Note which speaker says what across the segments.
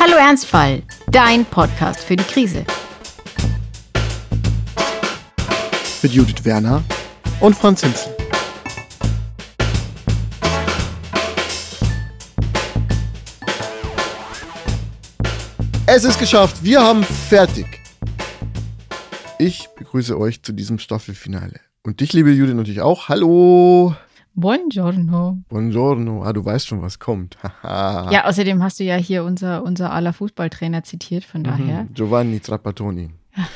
Speaker 1: Hallo Ernstfall, dein Podcast für die Krise.
Speaker 2: Mit Judith Werner und Franz Hinzel. Es ist geschafft, wir haben fertig. Ich begrüße euch zu diesem Staffelfinale. Und dich, liebe Judith, natürlich auch. Hallo.
Speaker 1: Buongiorno.
Speaker 2: Buongiorno. Ah, du weißt schon, was kommt.
Speaker 1: ja, außerdem hast du ja hier unser, unser aller Fußballtrainer zitiert, von daher.
Speaker 2: Mhm. Giovanni Trapattoni. Ja.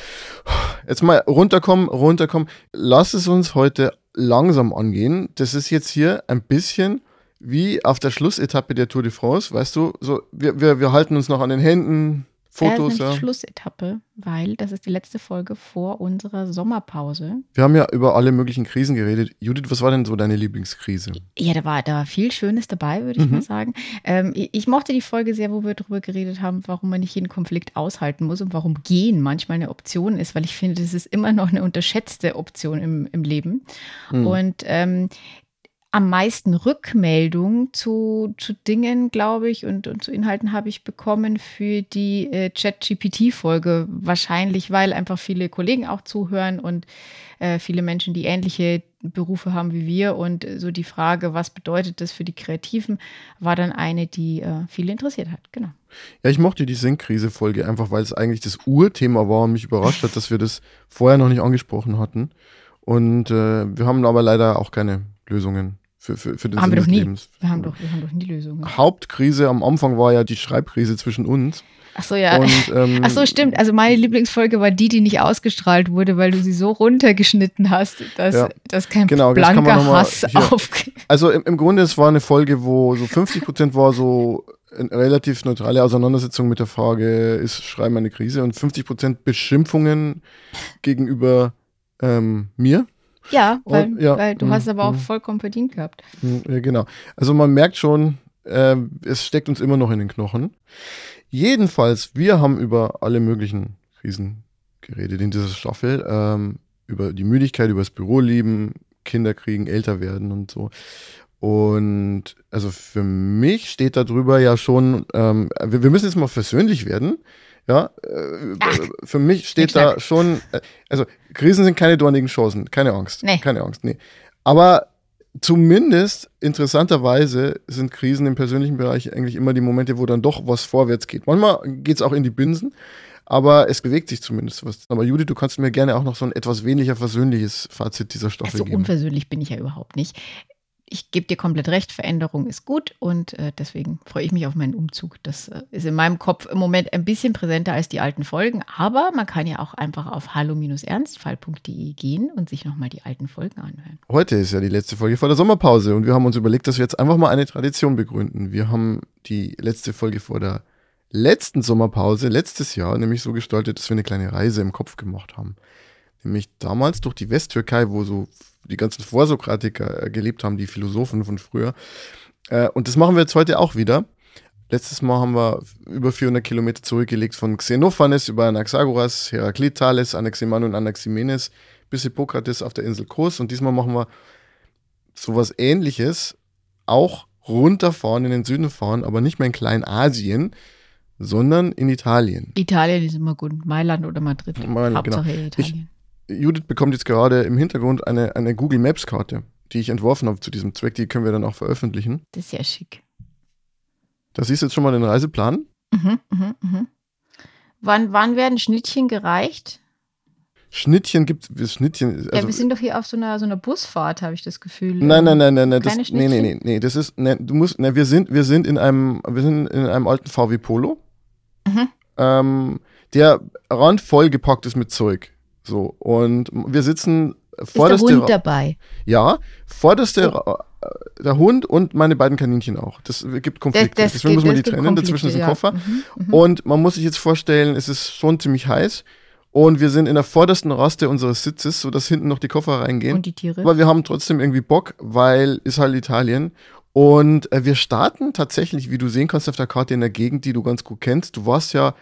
Speaker 2: Jetzt mal runterkommen, runterkommen. Lass es uns heute langsam angehen. Das ist jetzt hier ein bisschen wie auf der Schlussetappe der Tour de France. Weißt du, so, wir, wir, wir halten uns noch an den Händen, Fotos.
Speaker 1: Ja, Schlussetappe, weil das ist die letzte Folge vor unserer Sommerpause.
Speaker 2: Wir haben ja über alle möglichen Krisen geredet. Judith, was war denn so deine Lieblingskrise?
Speaker 1: Ja, da war, da war viel Schönes dabei, würde ich mhm. mal sagen. Ähm, ich mochte die Folge sehr, wo wir darüber geredet haben, warum man nicht jeden Konflikt aushalten muss und warum Gehen manchmal eine Option ist, weil ich finde, das ist immer noch eine unterschätzte Option im, im Leben. Mhm. Und ähm, am meisten Rückmeldungen zu, zu Dingen, glaube ich, und, und zu Inhalten habe ich bekommen für die äh, Chat-GPT-Folge. Wahrscheinlich, weil einfach viele Kollegen auch zuhören und äh, viele Menschen, die ähnliche Berufe haben wie wir. Und so die Frage, was bedeutet das für die Kreativen, war dann eine, die äh, viele interessiert hat. Genau.
Speaker 2: Ja, ich mochte die Sinkkrise-Folge einfach, weil es eigentlich das Urthema war und mich überrascht hat, dass wir das vorher noch nicht angesprochen hatten. Und äh, wir haben aber leider auch keine Lösungen für, für, für den
Speaker 1: haben
Speaker 2: Sinn
Speaker 1: wir
Speaker 2: des
Speaker 1: nie.
Speaker 2: Lebens.
Speaker 1: Wir haben, doch, wir haben doch nie Lösungen.
Speaker 2: Hauptkrise am Anfang war ja die Schreibkrise zwischen uns.
Speaker 1: Ach so, ja. Und, ähm, Ach so, stimmt. Also meine Lieblingsfolge war die, die nicht ausgestrahlt wurde, weil du sie so runtergeschnitten hast, dass, ja. dass kein genau, blanker Hass auf.
Speaker 2: Also im, im Grunde, es war eine Folge, wo so 50 Prozent war so eine relativ neutrale Auseinandersetzung mit der Frage, ist Schreiben eine Krise? Und 50 Prozent Beschimpfungen gegenüber ähm, mir.
Speaker 1: Ja, weil, und, ja, weil du mh, hast aber auch mh. vollkommen verdient gehabt.
Speaker 2: Ja, genau. Also man merkt schon, äh, es steckt uns immer noch in den Knochen. Jedenfalls, wir haben über alle möglichen Krisen geredet in dieser Staffel. Ähm, über die Müdigkeit, über das Büroleben, Kinder kriegen, älter werden und so. Und also für mich steht da drüber ja schon, ähm, wir, wir, müssen jetzt mal versöhnlich werden. Ja, äh, für mich steht da schon, äh, also Krisen sind keine dornigen Chancen, keine Angst. Nee. Keine Angst, nee. Aber zumindest interessanterweise sind Krisen im persönlichen Bereich eigentlich immer die Momente, wo dann doch was vorwärts geht. Manchmal geht es auch in die Binsen, aber es bewegt sich zumindest was. Aber Judith, du kannst mir gerne auch noch so ein etwas weniger versöhnliches Fazit dieser Staffel
Speaker 1: also
Speaker 2: geben.
Speaker 1: So unversöhnlich bin ich ja überhaupt nicht ich gebe dir komplett recht, Veränderung ist gut und äh, deswegen freue ich mich auf meinen Umzug. Das äh, ist in meinem Kopf im Moment ein bisschen präsenter als die alten Folgen, aber man kann ja auch einfach auf hallo-ernstfall.de gehen und sich nochmal die alten Folgen anhören.
Speaker 2: Heute ist ja die letzte Folge vor der Sommerpause und wir haben uns überlegt, dass wir jetzt einfach mal eine Tradition begründen. Wir haben die letzte Folge vor der letzten Sommerpause, letztes Jahr, nämlich so gestaltet, dass wir eine kleine Reise im Kopf gemacht haben. Nämlich damals durch die Westtürkei, wo so die ganzen Vorsokratiker äh, gelebt haben, die Philosophen von früher. Äh, und das machen wir jetzt heute auch wieder. Letztes Mal haben wir über 400 Kilometer zurückgelegt von Xenophanes über Anaxagoras, Heraklitales, Anaximan und Anaximenes bis Hippokrates auf der Insel Kos. Und diesmal machen wir sowas ähnliches, auch runterfahren in den Süden fahren, aber nicht mehr in Kleinasien, sondern in Italien.
Speaker 1: Italien ist immer gut. Mailand oder Madrid.
Speaker 2: Mailand, Hauptsache genau. Italien. Judith bekommt jetzt gerade im Hintergrund eine, eine Google Maps Karte, die ich entworfen habe zu diesem Zweck. Die können wir dann auch veröffentlichen.
Speaker 1: Das ist ja schick.
Speaker 2: Da siehst du jetzt schon mal den Reiseplan.
Speaker 1: Mhm, mhm, mhm. Wann, wann werden Schnittchen gereicht?
Speaker 2: Schnittchen gibt es Schnittchen.
Speaker 1: Also, ja, wir sind doch hier auf so einer, so einer Busfahrt, habe ich das Gefühl.
Speaker 2: Nein, nein, nein, nein, nein. Das, nee, nee, nee, nee. Das ist, nee, du musst, nee, wir sind, wir sind in einem, wir sind in einem alten VW Polo, mhm. ähm, der randvoll gepackt ist mit Zeug. So, und wir sitzen
Speaker 1: vor Ist der Hund dabei?
Speaker 2: Ja, vorderste oh. der Hund und meine beiden Kaninchen auch. Das gibt Konflikte. Das, das Deswegen muss man die trennen. Dazwischen ist ein ja. Koffer. Mhm, mhm, und man muss sich jetzt vorstellen, es ist schon ziemlich heiß. Und wir sind in der vordersten Raste unseres Sitzes, sodass hinten noch die Koffer reingehen.
Speaker 1: Und die Tiere.
Speaker 2: Aber wir haben trotzdem irgendwie Bock, weil ist halt Italien. Und äh, wir starten tatsächlich, wie du sehen kannst auf der Karte, in der Gegend, die du ganz gut kennst. Du warst ja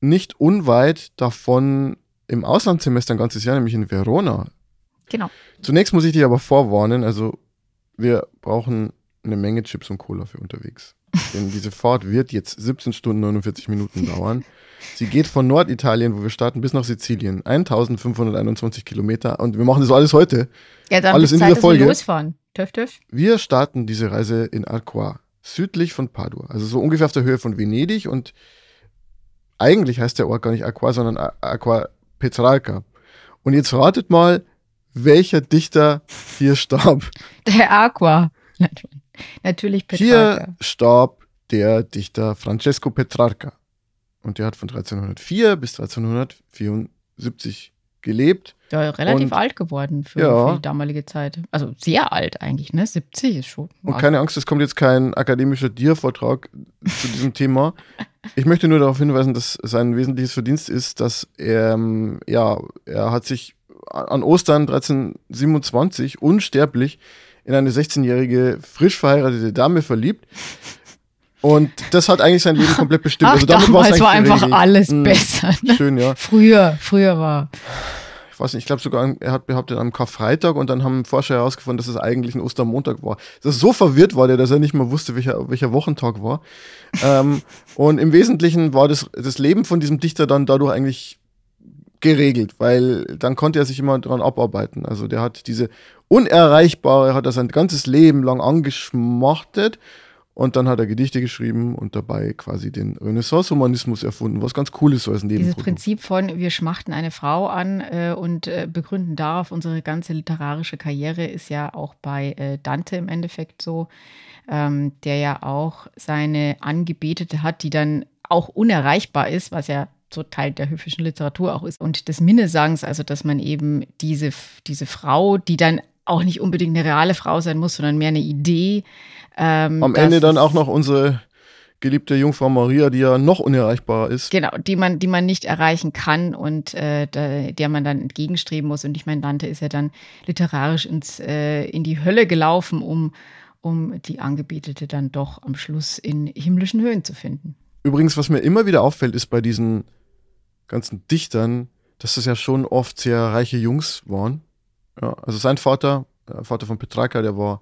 Speaker 2: nicht unweit davon im Auslandssemester ein ganzes Jahr, nämlich in Verona.
Speaker 1: Genau.
Speaker 2: Zunächst muss ich dich aber vorwarnen, also wir brauchen eine Menge Chips und Cola für unterwegs. Denn diese Fahrt wird jetzt 17 Stunden 49 Minuten dauern. Sie geht von Norditalien, wo wir starten, bis nach Sizilien. 1521 Kilometer. Und wir machen das alles heute.
Speaker 1: Ja, dann
Speaker 2: Alles
Speaker 1: ist
Speaker 2: in
Speaker 1: Zeit,
Speaker 2: dieser
Speaker 1: dass wir
Speaker 2: Folge.
Speaker 1: losfahren. Töff, töff.
Speaker 2: Wir starten diese Reise in Arqua, südlich von Padua. Also so ungefähr auf der Höhe von Venedig. Und eigentlich heißt der Ort gar nicht Arqua, sondern A- Aqua Petrarca. Und jetzt ratet mal, welcher Dichter hier starb.
Speaker 1: Der Aqua. Natürlich
Speaker 2: Hier
Speaker 1: Petrarca.
Speaker 2: starb der Dichter Francesco Petrarca. Und der hat von 1304 bis 1374 gelebt.
Speaker 1: Ja, relativ
Speaker 2: Und-
Speaker 1: alt geworden für,
Speaker 2: Ja.
Speaker 1: für die damalige Zeit. Also sehr alt eigentlich, ne? 70 ist schon.
Speaker 2: Und keine Angst, es kommt jetzt kein akademischer Dir-Vortrag zu diesem Thema. Ich möchte nur darauf hinweisen, dass sein wesentliches Verdienst ist, dass er, ähm, ja, er hat sich an Ostern 1327 unsterblich in eine 16-jährige, frisch verheiratete Dame verliebt. Und das hat eigentlich sein Leben komplett bestimmt.
Speaker 1: Ach,
Speaker 2: also damit
Speaker 1: damals war einfach
Speaker 2: geregelt.
Speaker 1: alles
Speaker 2: Mhm.
Speaker 1: besser. Ne?
Speaker 2: Schön, ja.
Speaker 1: Früher, früher war.
Speaker 2: ich weiß nicht, ich glaube sogar, er hat behauptet am Karfreitag und dann haben Forscher herausgefunden, dass es eigentlich ein Ostermontag war. Das so verwirrt war der, dass er nicht mehr wusste, welcher, welcher Wochentag war. ähm, und im Wesentlichen war das, das Leben von diesem Dichter dann dadurch eigentlich geregelt, weil dann konnte er sich immer dran abarbeiten. Also der hat diese Unerreichbare, hat er sein ganzes Leben lang angeschmachtet und dann hat er Gedichte geschrieben und dabei quasi den Renaissance-Humanismus erfunden, was ganz cool ist, so als ein
Speaker 1: Dieses
Speaker 2: Nebenprodukt.
Speaker 1: Prinzip von, wir schmachten eine Frau an äh, und äh, begründen darauf unsere ganze literarische Karriere, ist ja auch bei äh, Dante im Endeffekt so, ähm, der ja auch seine Angebetete hat, die dann auch unerreichbar ist, was ja so Teil der höfischen Literatur auch ist. Und des Minnesangs, also dass man eben diese, diese Frau, die dann auch nicht unbedingt eine reale Frau sein muss, sondern mehr eine Idee. Ähm,
Speaker 2: Am Ende dann auch noch unsere geliebte Jungfrau Maria, die ja noch unerreichbarer ist.
Speaker 1: Genau, die man, die man nicht erreichen kann und äh, der, der man dann entgegenstreben muss. Und ich meine, Dante ist ja dann literarisch ins, äh, in die Hölle gelaufen, um, um die Angebetete dann doch am Schluss in himmlischen Höhen zu finden.
Speaker 2: Übrigens, was mir immer wieder auffällt, ist bei diesen ganzen Dichtern, dass das ja schon oft sehr reiche Jungs waren. Ja, also sein Vater, der Vater von Petrarca, der war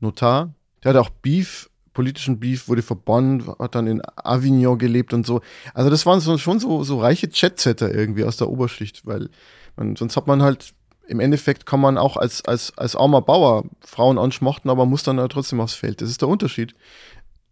Speaker 2: Notar. Der hatte auch Beef, politischen Beef, wurde verbannt, hat dann in Avignon gelebt und so. Also das waren so, schon so, so reiche Chatsetter irgendwie aus der Oberschicht, weil man, sonst hat man halt, im Endeffekt kann man auch als, als, als armer Bauer Frauen anschmachten, aber muss dann ja trotzdem aufs Feld. Das ist der Unterschied.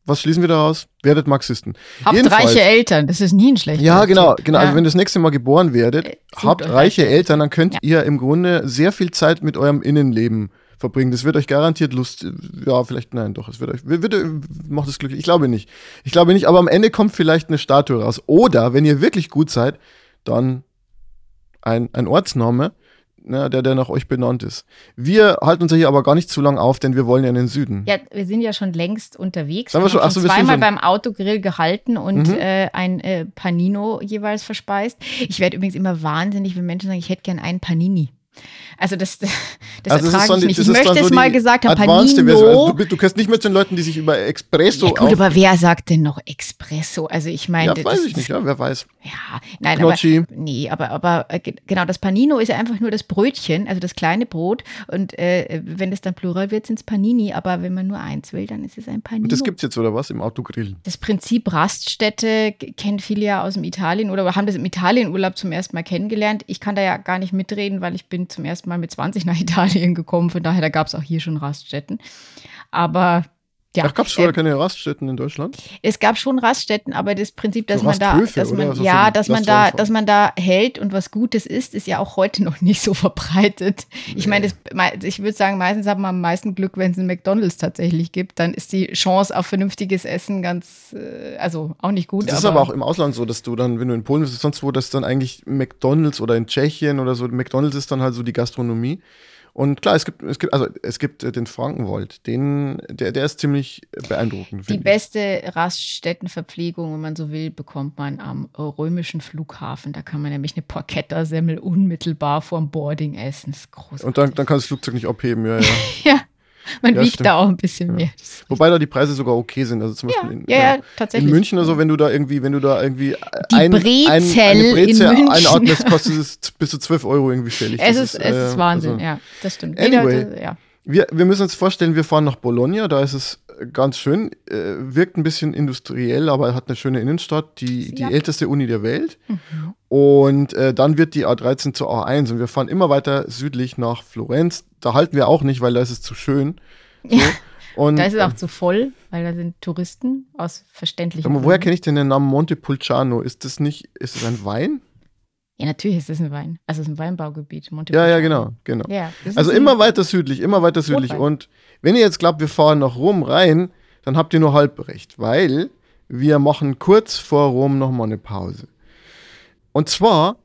Speaker 2: Was schließen wir daraus? Werdet Marxisten.
Speaker 1: Habt
Speaker 2: Jedenfalls-
Speaker 1: reiche Eltern, das ist nie ein schlechter
Speaker 2: ja, genau, genau.
Speaker 1: Ja.
Speaker 2: Also wenn ihr das nächste Mal geboren werdet,
Speaker 1: Äh, sucht
Speaker 2: habt reiche Eltern, dann könnt
Speaker 1: Ja.
Speaker 2: ihr im Grunde sehr viel Zeit mit eurem Innenleben verbringen. Das wird euch garantiert Lust, ja, vielleicht, nein, doch, es wird euch, wird, wird, macht es glücklich. Ich glaube nicht. Ich glaube nicht, aber am Ende kommt vielleicht eine Statue raus. Oder, wenn ihr wirklich gut seid, dann ein, ein Ortsname, ne, der, der nach euch benannt ist. Wir halten uns ja hier aber gar nicht zu lang auf, denn wir wollen ja in den Süden.
Speaker 1: Ja, wir sind ja schon längst unterwegs.
Speaker 2: Sind wir schon?
Speaker 1: haben
Speaker 2: Ach so,
Speaker 1: zweimal
Speaker 2: schon-
Speaker 1: beim Autogrill gehalten und
Speaker 2: Mhm.
Speaker 1: äh, ein äh, Panino jeweils verspeist. Ich werde übrigens immer wahnsinnig, wenn Menschen sagen, ich hätte gern einen Panini. Also das, das
Speaker 2: Also es ist
Speaker 1: ertrage ich
Speaker 2: die-
Speaker 1: nicht.
Speaker 2: das
Speaker 1: Ich möchte es
Speaker 2: so
Speaker 1: mal
Speaker 2: die
Speaker 1: gesagt haben,
Speaker 2: advanced
Speaker 1: Panino.
Speaker 2: Also du, du kannst nicht mit den Leuten, die sich über Espresso
Speaker 1: ja gut, aber wer sagt denn noch Espresso? Also ich meine,
Speaker 2: Ja,
Speaker 1: das-
Speaker 2: weiß ich nicht, ja, wer weiß.
Speaker 1: Ja, nein,
Speaker 2: Gnocchi.
Speaker 1: aber nee, aber aber äh, ge- genau das Panino ist ja einfach nur das Brötchen, also das kleine Brot und äh, wenn es dann Plural wird, sind es Panini, aber wenn man nur eins will, dann ist es ein Panino.
Speaker 2: Und das gibt's jetzt, oder was? Im Autogrill.
Speaker 1: das Prinzip Raststätte kennen viele ja aus dem Italien oder haben das im Italienurlaub zum ersten Mal kennengelernt. Ich kann da ja gar nicht mitreden, weil ich bin zum ersten Mal mit 20 nach Italien gekommen. Von daher, da gab es auch hier schon Raststätten. Aber ja,
Speaker 2: Ach, gab's vorher
Speaker 1: äh,
Speaker 2: keine Raststätten in Deutschland?
Speaker 1: es gab schon Raststätten, aber das Prinzip, dass
Speaker 2: So
Speaker 1: man da, dass man,
Speaker 2: oder?
Speaker 1: Ja, dass man da, dass man da hält und was Gutes isst, ist ja auch heute noch nicht so verbreitet. Ich meine, ich würde sagen, meistens hat man am meisten Glück, wenn es einen McDonalds tatsächlich gibt, dann ist die Chance auf vernünftiges Essen ganz, äh, also auch nicht gut.
Speaker 2: Das ist aber auch im Ausland so, dass du dann, wenn du in Polen bist, sonst wo, dass dann eigentlich McDonalds oder in Tschechien oder so, McDonalds ist dann halt so die Gastronomie. Und klar, es gibt, es gibt, also es gibt äh, den Frankenwald, den, der, der ist ziemlich beeindruckend.
Speaker 1: Die beste Raststättenverpflegung, wenn man so will, bekommt man am äh, römischen Flughafen. Da kann man nämlich eine Porchetta-Semmel unmittelbar vorm Boarding essen. Das ist großartig.
Speaker 2: Und dann, dann kann das Flugzeug nicht abheben, ja, ja.
Speaker 1: ja, man
Speaker 2: Ja,
Speaker 1: wiegt
Speaker 2: stimmt.
Speaker 1: da auch ein bisschen mehr. Das ist
Speaker 2: Wobei da die Preise sogar okay sind. Also zum
Speaker 1: Ja,
Speaker 2: Beispiel in,
Speaker 1: ja, ja,
Speaker 2: in
Speaker 1: tatsächlich.
Speaker 2: München oder so, wenn du da irgendwie, wenn du da irgendwie
Speaker 1: Die
Speaker 2: ein,
Speaker 1: Brezel
Speaker 2: ein, eine
Speaker 1: in
Speaker 2: Brezel
Speaker 1: München.
Speaker 2: einatmest, kostet es bis zu 12 Euro irgendwie fällig.
Speaker 1: Es ist, es ist
Speaker 2: äh,
Speaker 1: Wahnsinn,
Speaker 2: also-
Speaker 1: ja, das stimmt.
Speaker 2: Anyway.
Speaker 1: Jeder, ja.
Speaker 2: wir, wir müssen uns vorstellen, wir fahren nach Bologna, da ist es ganz schön, äh, wirkt ein bisschen industriell, aber hat eine schöne Innenstadt, die, die älteste Uni der Welt. Mhm. Und äh, dann wird die A13 zur A1 und wir fahren immer weiter südlich nach Florenz. Da halten wir auch nicht, weil da ist es zu schön.
Speaker 1: So. Ja. Und, da ist es auch äh, zu voll, weil da sind Touristen aus verständlichen
Speaker 2: Gründen. Woher kenne ich denn den Namen Montepulciano? Ist das nicht, ist es ein Wein?
Speaker 1: Ja, natürlich ist es ein Wein. Also es ist ein Weinbaugebiet.
Speaker 2: Ja, ja, genau, genau. Ja, also immer weiter südlich, immer weiter südlich. Rotwein. Und wenn ihr jetzt glaubt, wir fahren nach Rom rein, dann habt ihr nur halb recht, weil wir machen kurz vor Rom nochmal eine Pause. Und zwar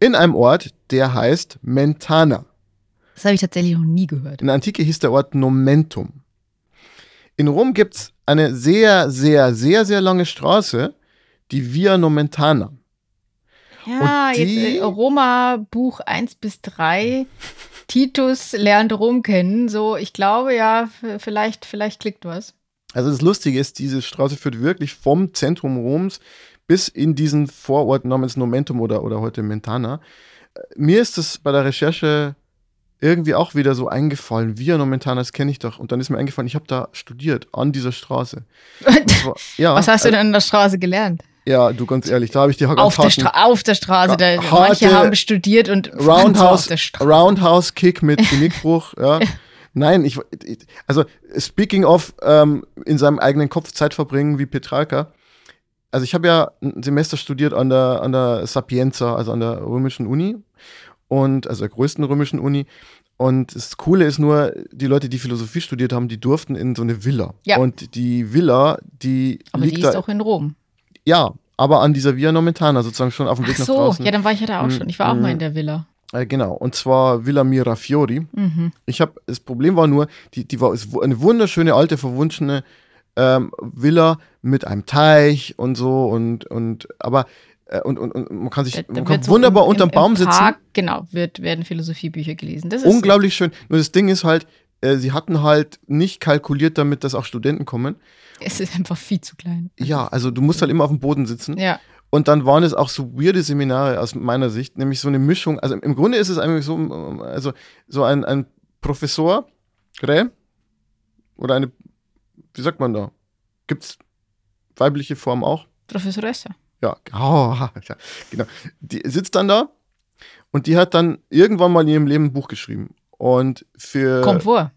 Speaker 2: in einem Ort, der heißt Mentana.
Speaker 1: Das habe ich tatsächlich noch nie gehört.
Speaker 2: In der Antike hieß der Ort Nomentum. In Rom gibt es eine sehr, sehr, sehr, sehr lange Straße, die Via Nomentana.
Speaker 1: Ja, die, jetzt äh, Roma Buch 1 bis 3. Titus lernt Rom kennen. So, ich glaube ja, vielleicht, vielleicht klickt was.
Speaker 2: Also das Lustige ist, diese Straße führt wirklich vom Zentrum Roms bis in diesen Vorort namens Nomentum oder, oder heute Mentana. Mir ist das bei der Recherche irgendwie auch wieder so eingefallen. Via Nomentana, das kenne ich doch. Und dann ist mir eingefallen, ich habe da studiert, an dieser Straße.
Speaker 1: War, ja, Was hast du denn an der Straße gelernt?
Speaker 2: Ja, du ganz ehrlich, da habe ich die
Speaker 1: auf der, Stra auf der Straße. Da, manche haben studiert und
Speaker 2: Roundhouse, Roundhouse Kick mit Genickbruch. ja. Nein, ich, also speaking of ähm, in seinem eigenen Kopf Zeit verbringen wie Petrarca. Also ich habe ja ein Semester studiert an der an der Sapienza, also an der römischen Uni und also der größten römischen Uni. Und das Coole ist nur, die Leute, die Philosophie studiert haben, die durften in so eine Villa. Ja. Und die Villa, die
Speaker 1: Aber liegt die ist da, auch in Rom.
Speaker 2: Ja, aber an dieser Via Nomentana, sozusagen schon auf dem Weg
Speaker 1: Ach so, nach draußen. ja, dann war ich ja da auch schon. Ich war auch mal in der Villa.
Speaker 2: Äh, genau, und zwar Villa Mirafiori. Mhm. Ich habe, das Problem war nur, die, die war eine wunderschöne, alte, verwunschene ähm, Villa mit einem Teich und so und, und aber äh, und, und, und man kann sich da, man kann so wunderbar im, unterm im, Baum im Park,
Speaker 1: sitzen. Genau, wird, werden Philosophiebücher gelesen.
Speaker 2: Das ist Unglaublich schön. Nur das Ding ist halt, äh, sie hatten halt nicht kalkuliert damit, dass auch Studenten kommen.
Speaker 1: Es ist einfach viel zu klein.
Speaker 2: Ja, also du musst halt immer auf dem Boden sitzen.
Speaker 1: Ja.
Speaker 2: Und dann waren es auch so weirde Seminare aus meiner Sicht, nämlich so eine Mischung. Also im Grunde ist es eigentlich so, also so ein, ein Professor, Grä, oder eine, wie sagt man da? Gibt es weibliche Form auch?
Speaker 1: Professoresse.
Speaker 2: Ja, oh, ja, genau. Die sitzt dann da und die hat dann irgendwann mal in ihrem Leben ein Buch geschrieben. Und für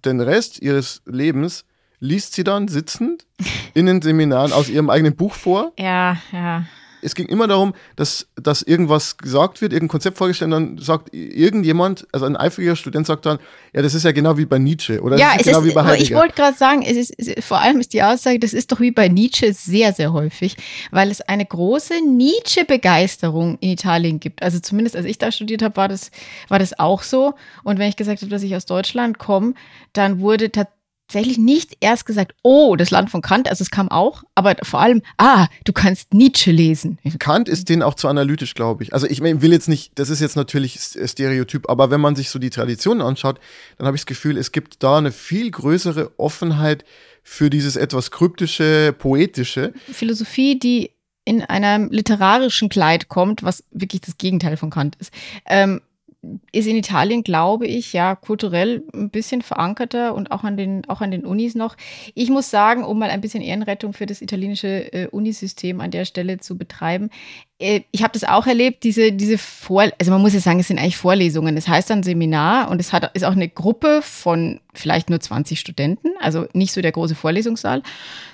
Speaker 2: den Rest ihres Lebens liest sie dann sitzend in den Seminaren aus ihrem eigenen Buch vor.
Speaker 1: Ja, ja.
Speaker 2: Es ging immer darum, dass, dass irgendwas gesagt wird, irgendein Konzept vorgestellt, und dann sagt irgendjemand, also ein eifriger Student sagt dann, ja, das ist ja genau wie bei Nietzsche oder
Speaker 1: ja,
Speaker 2: es genau
Speaker 1: ist, wie bei Heidegger. Ich wollte gerade sagen, es ist, es, vor allem ist die Aussage, das ist doch wie bei Nietzsche sehr, sehr häufig, weil es eine große Nietzsche-Begeisterung in Italien gibt. Also zumindest als ich da studiert habe, war das, war das auch so. Und wenn ich gesagt habe, dass ich aus Deutschland komme, dann wurde tatsächlich tatsächlich nicht erst gesagt, oh, das Land von Kant, also es kam auch, aber vor allem, ah, du kannst Nietzsche lesen.
Speaker 2: Kant ist den auch zu analytisch, glaube ich. Also ich will jetzt nicht, das ist jetzt natürlich Stereotyp, aber wenn man sich so die Traditionen anschaut, dann habe ich das Gefühl, es gibt da eine viel größere Offenheit für dieses etwas kryptische, poetische.
Speaker 1: Philosophie, die in einem literarischen Kleid kommt, was wirklich das Gegenteil von Kant ist. Ähm, ist in Italien, glaube ich, ja kulturell ein bisschen verankerter und auch an den, auch an den Unis noch. Ich muss sagen, um mal ein bisschen Ehrenrettung für das italienische äh, Unisystem an der Stelle zu betreiben, ich habe das auch erlebt, diese, diese Vor, also man muss ja sagen, es sind eigentlich Vorlesungen. Das heißt dann Seminar und es hat, ist auch eine Gruppe von vielleicht nur 20 Studenten, also nicht so der große Vorlesungssaal,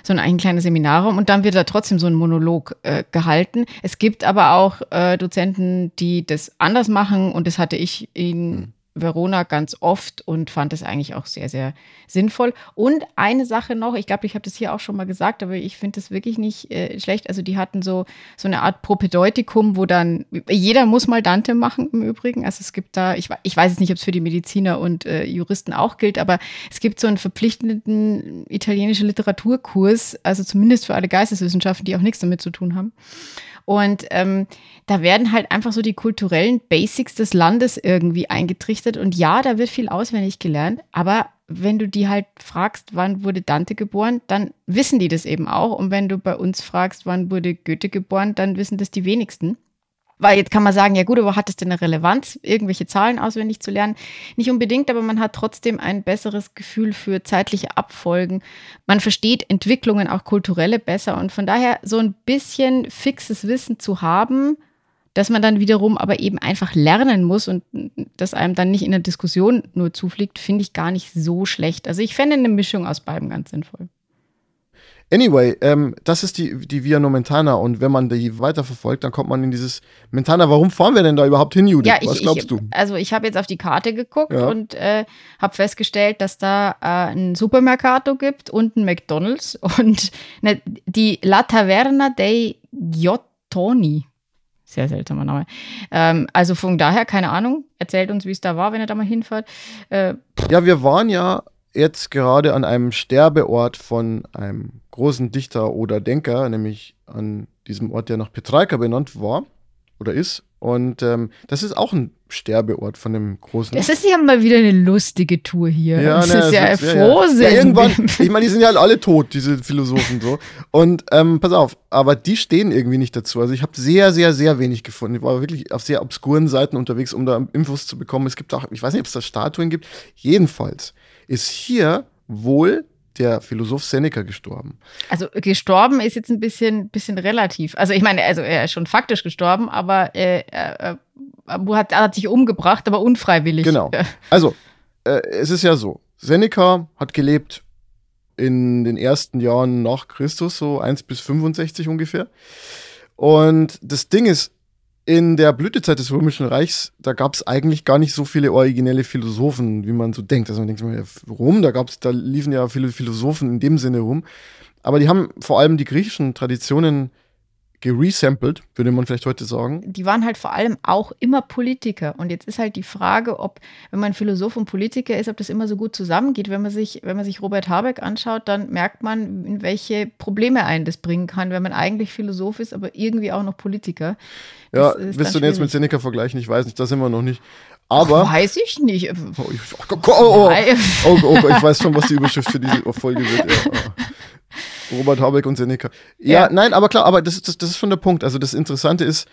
Speaker 1: sondern eigentlich ein kleiner Seminarraum und dann wird da trotzdem so ein Monolog äh, gehalten. Es gibt aber auch äh, Dozenten, die das anders machen und das hatte ich in mhm. Verona ganz oft und fand es eigentlich auch sehr, sehr sinnvoll. Und eine Sache noch, ich glaube, ich habe das hier auch schon mal gesagt, aber ich finde das wirklich nicht äh, schlecht. Also die hatten so, so eine Art Propedeutikum, wo dann, jeder muss mal Dante machen im Übrigen. Also es gibt da, ich, ich weiß jetzt nicht, ob es für die Mediziner und äh, Juristen auch gilt, aber es gibt so einen verpflichtenden italienischen Literaturkurs, also zumindest für alle Geisteswissenschaften, die auch nichts damit zu tun haben. Und ähm, da werden halt einfach so die kulturellen Basics des Landes irgendwie eingetrichtert. Und ja, da wird viel auswendig gelernt, aber wenn du die halt fragst, wann wurde Dante geboren, dann wissen die das eben auch. Und wenn du bei uns fragst, wann wurde Goethe geboren, dann wissen das die wenigsten. Weil jetzt kann man sagen, ja gut, aber hat es denn eine Relevanz, irgendwelche Zahlen auswendig zu lernen? Nicht unbedingt, aber man hat trotzdem ein besseres Gefühl für zeitliche Abfolgen. Man versteht Entwicklungen, auch kulturelle besser. Und von daher so ein bisschen fixes Wissen zu haben, dass man dann wiederum aber eben einfach lernen muss und das einem dann nicht in der Diskussion nur zufliegt, finde ich gar nicht so schlecht. Also ich fände eine Mischung aus beidem ganz sinnvoll.
Speaker 2: Anyway, ähm, das ist die, die Via Nomentana und wenn man die weiterverfolgt, dann kommt man in dieses Mentana. Warum fahren wir denn da überhaupt hin, Judith?
Speaker 1: Ja, ich,
Speaker 2: Was glaubst
Speaker 1: ich,
Speaker 2: du?
Speaker 1: Also ich habe jetzt auf die Karte geguckt
Speaker 2: Ja.
Speaker 1: und äh, habe festgestellt, dass da äh, ein Supermercato gibt und ein McDonald's und ne, die La Taverna dei Giottoni. Sehr seltsamer Name. Ähm, also von daher, keine Ahnung, erzählt uns, wie es da war, wenn ihr da mal hinfahrt. Äh,
Speaker 2: Ja, wir waren ja jetzt gerade an einem Sterbeort von einem großen Dichter oder Denker, nämlich an diesem Ort, der nach Petrarca benannt war oder ist. Und ähm, das ist auch ein Sterbeort von dem großen.
Speaker 1: das ist ja mal wieder eine lustige Tour hier. das
Speaker 2: ne,
Speaker 1: ist ja
Speaker 2: es wird-
Speaker 1: Frohsinn.
Speaker 2: Ja, irgendwann, ich meine, die sind ja halt alle tot, diese Philosophen so. Und ähm, pass auf, aber die stehen irgendwie nicht dazu. Also ich habe sehr, sehr, sehr wenig gefunden. Ich war wirklich auf sehr obskuren Seiten unterwegs, um da Infos zu bekommen. Es gibt auch, ich weiß nicht, ob es da Statuen gibt. Jedenfalls ist hier wohl der Philosoph Seneca gestorben.
Speaker 1: Also gestorben ist jetzt ein bisschen, bisschen relativ. Also ich meine, also er ist schon faktisch gestorben, aber äh, äh, er hat, er hat sich umgebracht, aber unfreiwillig.
Speaker 2: Genau.
Speaker 1: Äh,
Speaker 2: Also, äh, es ist ja so, Seneca hat gelebt in den ersten Jahren nach Christus, so 1 bis 65 ungefähr. Und das Ding ist, in der Blütezeit des Römischen Reichs, da gab es eigentlich gar nicht so viele originelle Philosophen, wie man so denkt. Also man denkt immer, Rom, da gab's, da liefen ja viele Philosophen in dem Sinne rum. Aber die haben vor allem die griechischen Traditionen geresampled, würde man vielleicht heute sagen.
Speaker 1: Die waren halt vor allem auch immer Politiker. Und jetzt ist halt die Frage, ob, wenn man Philosoph und Politiker ist, ob das immer so gut zusammengeht. Wenn man sich, wenn man sich Robert Habeck anschaut, dann merkt man, in welche Probleme einen das bringen kann, wenn man eigentlich Philosoph ist, aber irgendwie auch noch Politiker.
Speaker 2: Ja,
Speaker 1: Das ist
Speaker 2: willst du den jetzt mit. Seneca vergleichen? Ich weiß nicht, da sind wir noch nicht. Aber.
Speaker 1: Weiß ich nicht.
Speaker 2: Oh, ich, oh, oh, oh, oh, oh, oh, ich weiß schon, was die Überschrift für diese Folge wird. Ja. Robert Habeck und Seneca. Ja,
Speaker 1: Ja.
Speaker 2: nein, aber klar, aber das, ist- das, das ist schon der Punkt. Also das Interessante ist,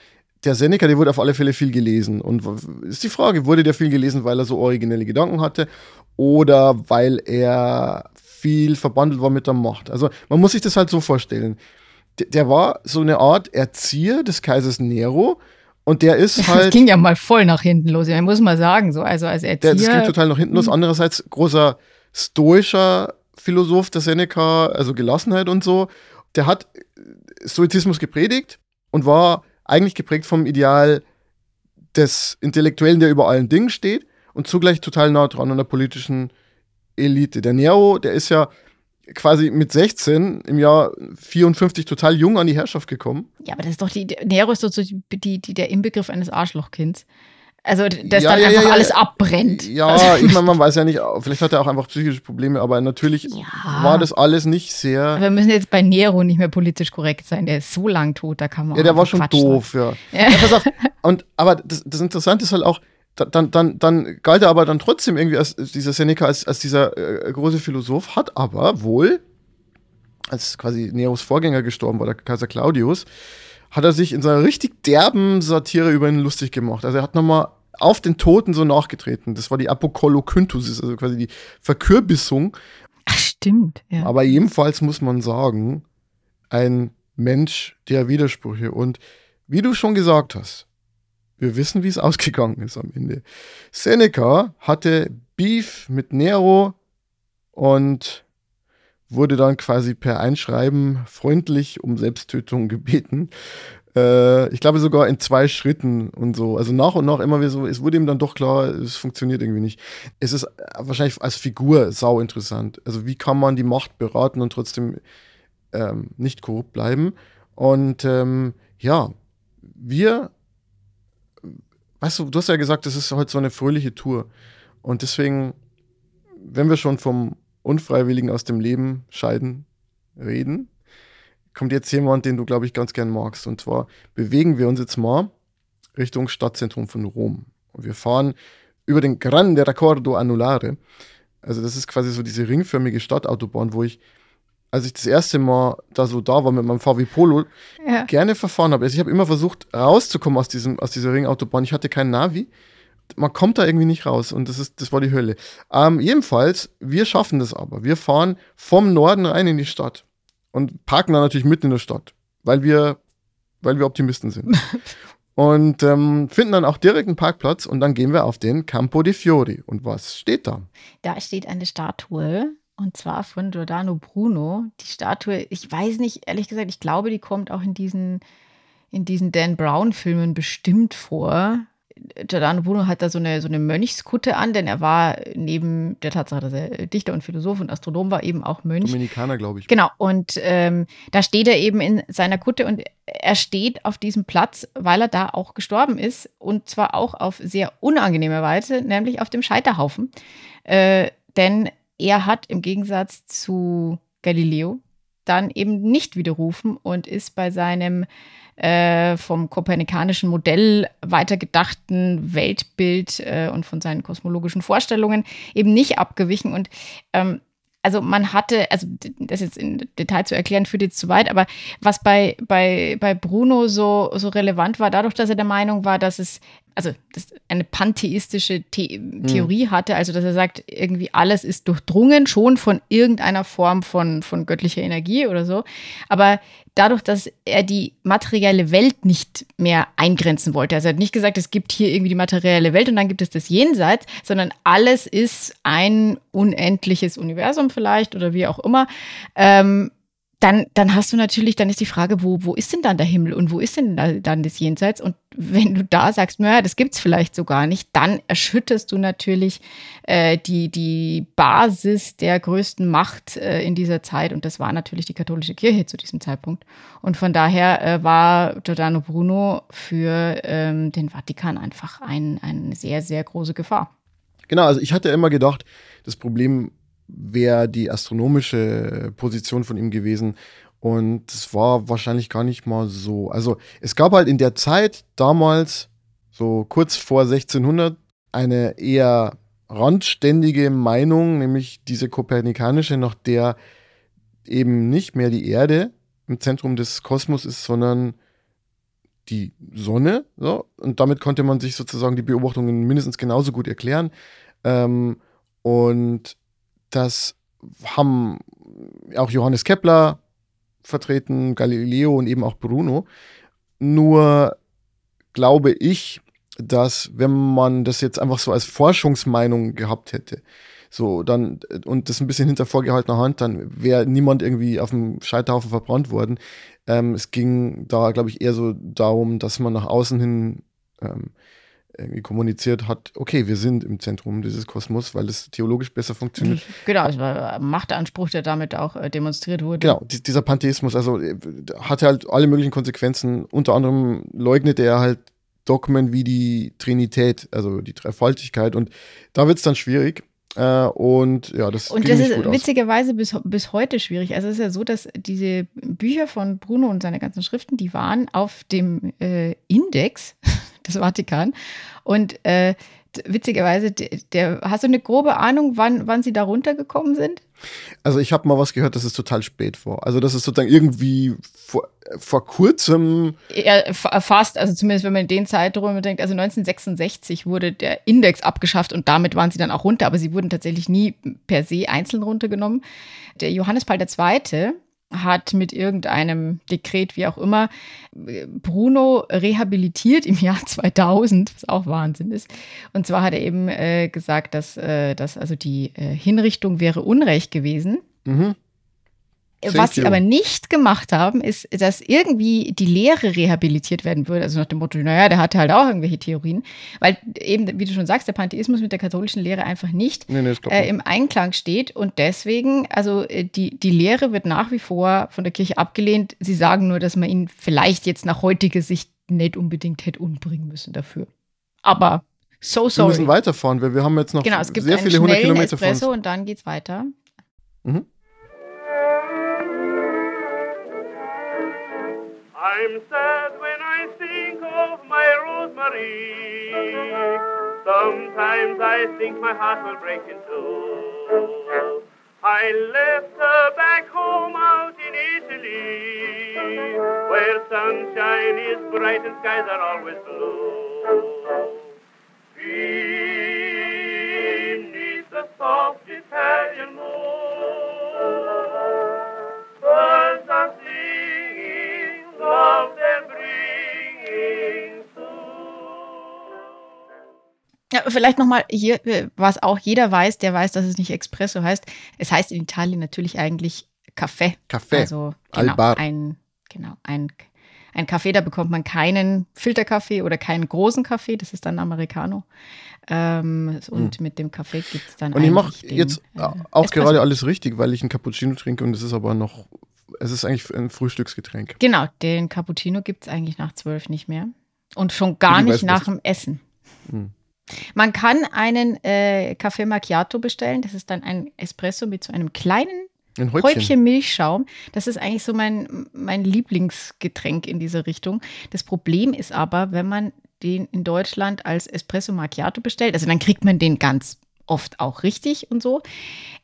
Speaker 2: der Seneca, der wurde auf alle Fälle viel gelesen. Und ist die Frage, wurde der viel gelesen, weil er so originelle Gedanken hatte oder weil er viel verbandelt war mit der Macht? Also man muss sich das halt so vorstellen. Der, der war so eine Art Erzieher des Kaisers Nero und der ist
Speaker 1: Das
Speaker 2: halt.
Speaker 1: ging ja mal voll nach hinten los. Ja, muss man sagen, so also als
Speaker 2: Der,
Speaker 1: Erzieher.
Speaker 2: das ging total nach hinten los. Andererseits großer stoischer Philosoph der Seneca, also Gelassenheit und so. Der hat äh, Stoizismus gepredigt und war eigentlich geprägt vom Ideal des Intellektuellen, der über allen Dingen steht und zugleich total nah dran an der politischen Elite. Der Nero, der ist ja quasi mit 16 im Jahr 54 total jung an die Herrschaft gekommen.
Speaker 1: ja, aber das ist doch die, Nero ist doch so die, die, der Inbegriff eines Arschlochkinds. Also, das
Speaker 2: Ja,
Speaker 1: dann
Speaker 2: ja,
Speaker 1: einfach
Speaker 2: ja,
Speaker 1: alles abbrennt.
Speaker 2: Ja, ich meine, man weiß ja nicht, vielleicht hat er auch einfach psychische Probleme, aber natürlich war das alles nicht sehr.
Speaker 1: Aber wir müssen jetzt bei Nero nicht mehr politisch korrekt sein. Der ist so lang tot, da kann man
Speaker 2: Ja, der
Speaker 1: auch
Speaker 2: war schon
Speaker 1: Quatsch
Speaker 2: doof, ja. pass auf. Und, aber das, das Interessante ist halt auch, da- dann, dann, dann galt er aber dann trotzdem irgendwie als dieser Seneca, als, als dieser äh, große Philosoph, hat aber wohl, als quasi Neros Vorgänger gestorben war, der Kaiser Claudius, hat er sich in seiner richtig derben Satire über ihn lustig gemacht. Also er hat nochmal auf den Toten so nachgetreten. Das war die Apokolokynthus, also quasi die Verkürbissung.
Speaker 1: Ach, stimmt. Ja.
Speaker 2: Aber jedenfalls muss man sagen, ein Mensch der Widersprüche. Und wie du schon gesagt hast, wir wissen, wie es ausgegangen ist am Ende. Seneca hatte Beef mit Nero und wurde dann quasi per Einschreiben freundlich um Selbsttötung gebeten. Äh, ich glaube sogar in zwei Schritten und so. Also nach und nach immer wieder so, es wurde ihm dann doch klar, es funktioniert irgendwie nicht. Es ist wahrscheinlich als Figur sau interessant. Also wie kann man die Macht beraten und trotzdem ähm, nicht korrupt bleiben? Und ähm, ja, wir, weißt du, du hast ja gesagt, das ist heute so eine fröhliche Tour. Und deswegen, wenn wir schon vom Unfreiwilligen aus dem Leben scheiden reden, kommt jetzt jemand, den du, glaube ich, ganz gern magst. Und zwar bewegen wir uns jetzt mal Richtung Stadtzentrum von Rom. Und wir fahren über den Grande Raccordo Anulare. Also das ist quasi so diese ringförmige Stadtautobahn, wo ich als ich das erste Mal da so da war mit meinem VW Polo,
Speaker 1: Ja.
Speaker 2: gerne verfahren habe. Also ich habe immer versucht, rauszukommen aus, diesem, aus dieser Ringautobahn. Ich hatte kein Navi. Man kommt da irgendwie nicht raus und das, ist, das war die Hölle. Ähm, jedenfalls, wir schaffen das aber. Wir fahren vom Norden rein in die Stadt und parken dann natürlich mitten in der Stadt, weil wir, weil wir Optimisten sind. und ähm, finden dann auch direkt einen Parkplatz und dann gehen wir auf den Campo di Fiori. Und was steht da?
Speaker 1: Da steht eine Statue und zwar von Giordano Bruno. Die Statue, ich weiß nicht, ehrlich gesagt, ich glaube, die kommt auch in diesen, in diesen Dan Brown-Filmen bestimmt vor. Giordano Bruno hat da so eine, so eine Mönchskutte an, denn er war neben der Tatsache, dass er Dichter und Philosoph und Astronom war, eben auch Mönch.
Speaker 2: Dominikaner, glaube ich.
Speaker 1: Genau, und ähm, da steht er eben in seiner Kutte und er steht auf diesem Platz, weil er da auch gestorben ist und zwar auch auf sehr unangenehme Weise, nämlich auf dem Scheiterhaufen. Äh, denn er hat im Gegensatz zu Galileo dann eben nicht widerrufen und ist bei seinem äh, vom kopernikanischen Modell weitergedachten Weltbild äh, und von seinen kosmologischen Vorstellungen eben nicht abgewichen. Und ähm, also man hatte, also das jetzt in Detail zu erklären, führt jetzt zu weit, aber was bei, bei, bei Bruno so, so relevant war, dadurch, dass er der Meinung war, dass es, also das eine pantheistische The Theorie hatte, also dass er sagt, irgendwie alles ist durchdrungen schon von irgendeiner Form von, von göttlicher Energie oder so, aber dadurch, dass er die materielle Welt nicht mehr eingrenzen wollte. Also er hat nicht gesagt, es gibt hier irgendwie die materielle Welt und dann gibt es das Jenseits, sondern alles ist ein unendliches Universum vielleicht oder wie auch immer. Ähm, dann, dann hast du natürlich, dann ist die Frage, wo, wo ist denn dann der Himmel und wo ist denn da, dann das Jenseits? Und wenn du da sagst, naja, das gibt es vielleicht so gar nicht, dann erschütterst du natürlich äh, die, die Basis der größten Macht äh, in dieser Zeit. Und das war natürlich die katholische Kirche zu diesem Zeitpunkt. Und von daher äh, war Giordano Bruno für ähm, den Vatikan einfach ein, eine sehr, sehr große Gefahr.
Speaker 2: Genau, also ich hatte immer gedacht, das Problem wäre die astronomische Position von ihm gewesen. Und das war wahrscheinlich gar nicht mal so. Also es gab halt in der Zeit damals, so kurz vor 1600, eine eher randständige Meinung, nämlich diese kopernikanische, nach der eben nicht mehr die Erde im Zentrum des Kosmos ist, sondern die Sonne. So. Und damit konnte man sich sozusagen die Beobachtungen mindestens genauso gut erklären. Ähm, und das haben auch Johannes Kepler vertreten, Galileo und eben auch Bruno. Nur glaube ich, dass wenn man das jetzt einfach so als Forschungsmeinung gehabt hätte, so dann und das ein bisschen hinter vorgehaltener Hand, dann wäre niemand irgendwie auf dem Scheiterhaufen verbrannt worden. Ähm, es ging da, glaube ich, eher so darum, dass man nach außen hin ähm, irgendwie kommuniziert hat, okay, wir sind im Zentrum dieses Kosmos, weil es theologisch besser funktioniert.
Speaker 1: Genau, es war ein Machtanspruch, der damit auch äh, demonstriert wurde.
Speaker 2: Genau, die, dieser Pantheismus, also äh, hatte halt alle möglichen Konsequenzen. Unter anderem leugnete er halt Dogmen wie die Trinität, also die Dreifaltigkeit. Und da wird es dann schwierig. Äh, und ja, das
Speaker 1: Und das ist
Speaker 2: gut aus.
Speaker 1: witzigerweise bis, bis heute schwierig. Also es ist ja so, dass diese Bücher von Bruno und seine ganzen Schriften, die waren auf dem äh, Index des Vatikan. Und äh, witzigerweise, der, der, hast du eine grobe Ahnung, wann, wann sie da runtergekommen sind?
Speaker 2: Also ich habe mal was gehört, dass es total spät war. Also das ist sozusagen irgendwie vor, vor kurzem,
Speaker 1: Ja, fa- fast, also zumindest wenn man in den Zeiträumen denkt, also 1966 wurde der Index abgeschafft und damit waren sie dann auch runter, aber sie wurden tatsächlich nie per se einzeln runtergenommen. Der Johannes Paul II. Hat mit irgendeinem Dekret, wie auch immer, Bruno rehabilitiert im Jahr 2000, was auch Wahnsinn ist. Und zwar hat er eben äh, gesagt, dass, äh, dass also die äh, Hinrichtung wäre Unrecht gewesen.
Speaker 2: mhm, Thank
Speaker 1: Was sie aber nicht gemacht haben, ist, dass irgendwie die Lehre rehabilitiert werden würde. Also nach dem Motto, naja, der hatte halt auch irgendwelche Theorien. Weil eben, wie du schon sagst, der Pantheismus mit der katholischen Lehre einfach nicht
Speaker 2: nee, nee,
Speaker 1: äh, im Einklang steht. Und deswegen, also äh, die, die Lehre wird nach wie vor von der Kirche abgelehnt. Sie sagen nur, dass man ihn vielleicht jetzt nach heutiger Sicht nicht unbedingt hätte umbringen müssen dafür. Aber so
Speaker 2: wir
Speaker 1: sorry.
Speaker 2: müssen weiterfahren, weil wir haben jetzt noch
Speaker 1: Genau, es gibt
Speaker 2: sehr viele hundert Kilometer vor uns.
Speaker 1: Espresso und dann geht's weiter.
Speaker 2: Mhm.
Speaker 3: I'm sad when I think of my Rosemary. Sometimes I think my heart will break in two. I left her back home out in Italy, where sunshine is bright and skies are always blue. Beneath the soft Italian
Speaker 1: Ja, vielleicht nochmal hier, äh, was auch jeder weiß, der weiß, dass es nicht Espresso heißt. Es heißt in Italien natürlich eigentlich Kaffee.
Speaker 2: Kaffee.
Speaker 1: Also genau,
Speaker 2: Al bar.
Speaker 1: ein, genau, ein, ein Kaffee, da bekommt man keinen Filterkaffee oder keinen großen Kaffee, das ist dann Americano. Ähm, und mit dem Kaffee gibt es dann
Speaker 2: Hm. Und ich mache
Speaker 1: den,
Speaker 2: jetzt
Speaker 1: äh,
Speaker 2: auch
Speaker 1: Espresso.
Speaker 2: gerade alles richtig, weil ich einen Cappuccino trinke und es ist aber noch, es ist eigentlich ein Frühstücksgetränk.
Speaker 1: Genau, den Cappuccino gibt es eigentlich nach zwölf nicht mehr. Und schon gar nicht nach dem Essen.
Speaker 2: Hm.
Speaker 1: Man kann einen äh, Café Macchiato bestellen. Das ist dann ein Espresso mit so einem kleinen
Speaker 2: Ein Häubchen.
Speaker 1: Häubchen Milchschaum. Das ist eigentlich so mein, mein Lieblingsgetränk in dieser Richtung. Das Problem ist aber, wenn man den in Deutschland als Espresso Macchiato bestellt, also dann kriegt man den ganz oft auch richtig und so.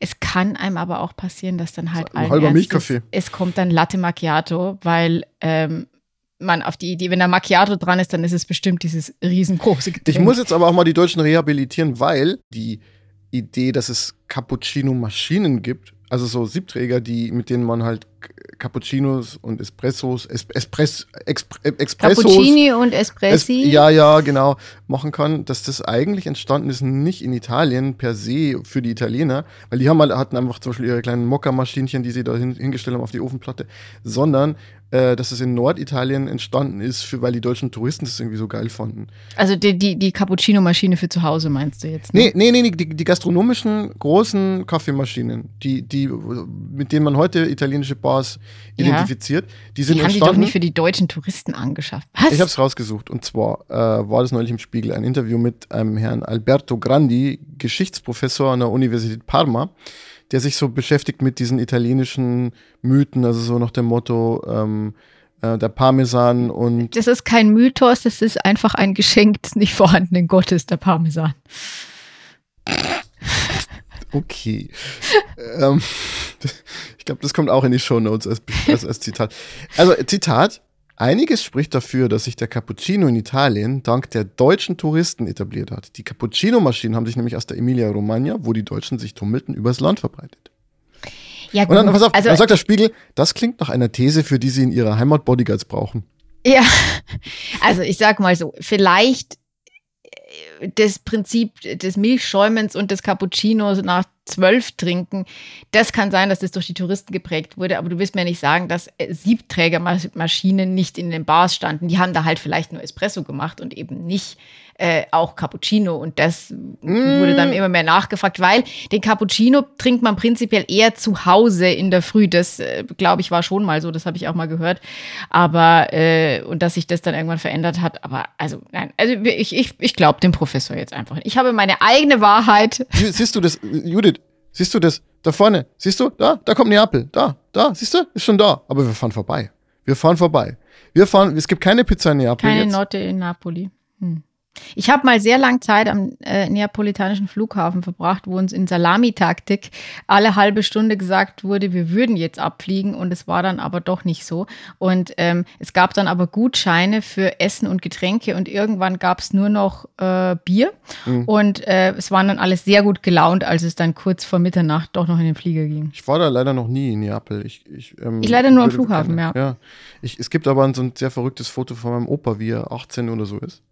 Speaker 1: Es kann einem aber auch passieren, dass dann halt
Speaker 2: Ein halber Milchkaffee.
Speaker 1: es kommt dann Latte Macchiato, weil ähm, man auf die Idee, wenn da Macchiato dran ist, dann ist es bestimmt dieses riesengroße Getränk.
Speaker 2: Ich muss jetzt aber auch mal die Deutschen rehabilitieren, weil die Idee, dass es Cappuccino-Maschinen gibt, also so Siebträger, die, mit denen man halt Cappuccinos und Espressos, es, Espress, Expr, Expressos,
Speaker 1: Cappuccini und
Speaker 2: es,
Speaker 1: Espressi.
Speaker 2: ja, ja, genau, machen kann, dass das eigentlich entstanden ist, nicht in Italien per se für die Italiener, weil die haben halt, hatten einfach zum Beispiel ihre kleinen Mokka-Maschinchen, die sie da hin, hingestellt haben auf die Ofenplatte, sondern äh, dass es in Norditalien entstanden ist, für, weil die deutschen Touristen das irgendwie so geil fanden.
Speaker 1: Also die, die, die Cappuccino-Maschine für zu Hause meinst du jetzt?
Speaker 2: Nee, nee, nee, nee die, die gastronomischen großen Kaffeemaschinen, die, die, mit denen man heute italienische Bars
Speaker 1: Ja.
Speaker 2: identifiziert, die sind
Speaker 1: Die haben die doch nicht für die deutschen Touristen angeschafft. Was?
Speaker 2: ich habe es rausgesucht. Und zwar äh, war das neulich im Spiegel ein Interview mit einem Herrn Alberto Grandi, Geschichtsprofessor an der Universität Parma, der sich so beschäftigt mit diesen italienischen Mythen, also so nach dem Motto ähm, äh, der Parmesan und
Speaker 1: das ist kein Mythos, das ist einfach ein Geschenk des nicht vorhandenen Gottes, der Parmesan.
Speaker 2: Okay. ähm, ich glaube, das kommt auch in die Shownotes als, als, als Zitat. Also, Zitat. Einiges spricht dafür, dass sich der Cappuccino in Italien dank der deutschen Touristen etabliert hat. Die Cappuccino-Maschinen haben sich nämlich aus der Emilia-Romagna, wo die Deutschen sich tummelten, übers Land verbreitet.
Speaker 1: Ja,
Speaker 2: Und dann, pass auf,
Speaker 1: also,
Speaker 2: dann sagt der Spiegel, das klingt nach einer These, für die sie in ihrer Heimat Bodyguards brauchen.
Speaker 1: ja, also ich sag mal so, vielleicht das Prinzip des Milchschäumens und des Cappuccinos nach zwölf trinken, das kann sein, dass das durch die Touristen geprägt wurde, aber du willst mir nicht sagen, dass äh, Siebträgermaschinen nicht in den Bars standen. Die haben da halt vielleicht nur Espresso gemacht und eben nicht äh, auch Cappuccino und das wurde dann immer mehr nachgefragt, weil den Cappuccino trinkt man prinzipiell eher zu Hause in der Früh. Das, äh, glaube ich, war schon mal so, das habe ich auch mal gehört. Aber, äh, und dass sich das dann irgendwann verändert hat, aber also, nein, also ich, ich, ich glaube dem Professor jetzt einfach. Ich habe meine eigene Wahrheit.
Speaker 2: Sie- Siehst du das, Judith? Siehst du das? Da vorne. Siehst du? Da, da kommt Neapel. Da, da, siehst du? Ist schon da. Aber wir fahren vorbei. Wir fahren vorbei. Wir fahren, es gibt keine Pizza in Neapel
Speaker 1: Keine
Speaker 2: jetzt.
Speaker 1: Note in Napoli. Hm. Ich habe mal sehr lang Zeit am äh, neapolitanischen Flughafen verbracht, wo uns in Salamitaktik alle halbe Stunde gesagt wurde, wir würden jetzt abfliegen und es war dann aber doch nicht so. Und ähm, es gab dann aber Gutscheine für Essen und Getränke und irgendwann gab es nur noch äh, Bier und äh, es waren dann alles sehr gut gelaunt, als es dann kurz vor Mitternacht doch noch in den Flieger ging.
Speaker 2: Ich war da leider noch nie in Neapel. Ich, ich, ähm,
Speaker 1: Ich leider nur am Flughafen,
Speaker 2: gerne-
Speaker 1: ja.
Speaker 2: ja. Ich, es gibt aber so ein sehr verrücktes Foto von meinem Opa, wie er 18 oder so ist.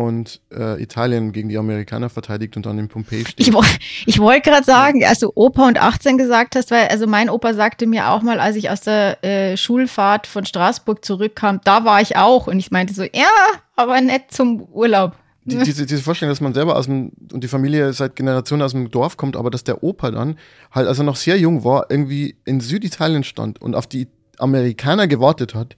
Speaker 2: Und äh, Italien gegen die Amerikaner verteidigt und dann in Pompeji steht.
Speaker 1: Ich, ich wollte gerade sagen, als du Opa und 18 gesagt hast, weil also mein Opa sagte mir auch mal, als ich aus der äh, Schulfahrt von Straßburg zurückkam, da war ich auch. Und ich meinte so, ja, aber nicht zum Urlaub.
Speaker 2: die, diese, diese Vorstellung, dass man selber aus dem und die Familie seit Generationen aus dem Dorf kommt, aber dass der Opa dann halt, als er noch sehr jung war, irgendwie in Süditalien stand und auf die Amerikaner gewartet hat.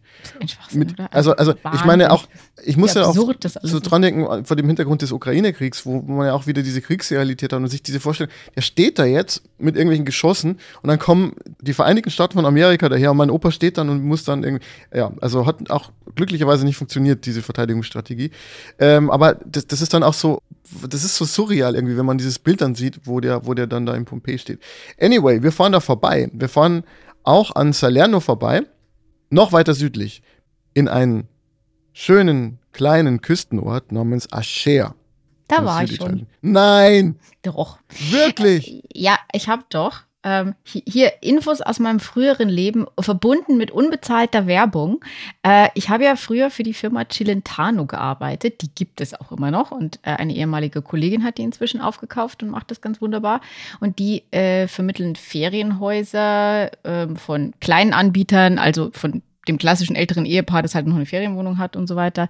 Speaker 2: Mit, also, also ich meine auch, ich muss ja auch so dran denken, vor dem Hintergrund des Ukraine-Kriegs, wo man ja auch wieder diese Kriegsrealität hat und sich diese Vorstellung, der steht da jetzt mit irgendwelchen Geschossen und dann kommen die Vereinigten Staaten von Amerika daher und mein Opa steht dann und muss dann irgendwie, ja, also hat auch glücklicherweise nicht funktioniert, diese Verteidigungsstrategie. Ähm, aber das, das ist dann auch so, das ist so surreal irgendwie, wenn man dieses Bild dann sieht, wo der, wo der dann da in Pompeji steht. Anyway, wir fahren da vorbei. Wir fahren auch an Salerno vorbei noch weiter südlich in einen schönen kleinen Küstenort namens Aschea.
Speaker 1: Da war ich schon.
Speaker 2: Nein,
Speaker 1: Doch.
Speaker 2: wirklich.
Speaker 1: Ja, ich habe doch ähm, hi- hier Infos aus meinem früheren Leben verbunden mit unbezahlter Werbung. Äh, ich habe ja früher für die Firma Cilentano gearbeitet. Die gibt es auch immer noch. Und äh, eine ehemalige Kollegin hat die inzwischen aufgekauft und macht das ganz wunderbar. Und die äh, vermitteln Ferienhäuser ähm, von kleinen Anbietern, also von dem klassischen älteren Ehepaar, das halt noch eine Ferienwohnung hat und so weiter,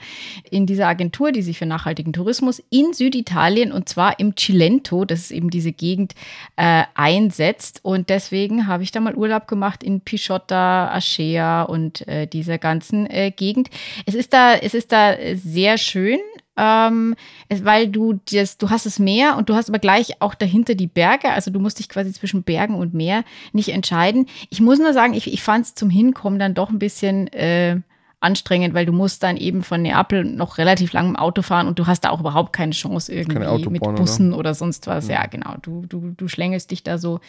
Speaker 1: in dieser Agentur, die sich für nachhaltigen Tourismus in Süditalien und zwar im Cilento, das ist eben diese Gegend, äh, einsetzt. Und deswegen habe ich da mal Urlaub gemacht in Pisciotta, Aschea und äh, dieser ganzen äh, Gegend. Es ist da, es ist da sehr schön. Ähm, weil du das, du hast das Meer und du hast aber gleich auch dahinter die Berge. Also du musst dich quasi zwischen Bergen und Meer nicht entscheiden. Ich muss nur sagen, ich, ich fand es zum Hinkommen dann doch ein bisschen äh, anstrengend, weil du musst dann eben von Neapel noch relativ lang im Auto fahren und du hast da auch überhaupt keine Chance irgendwie
Speaker 2: Autobahn,
Speaker 1: mit
Speaker 2: oder?
Speaker 1: Bussen oder, sonst was. Ja, genau. Du, du, du schlängelst dich da so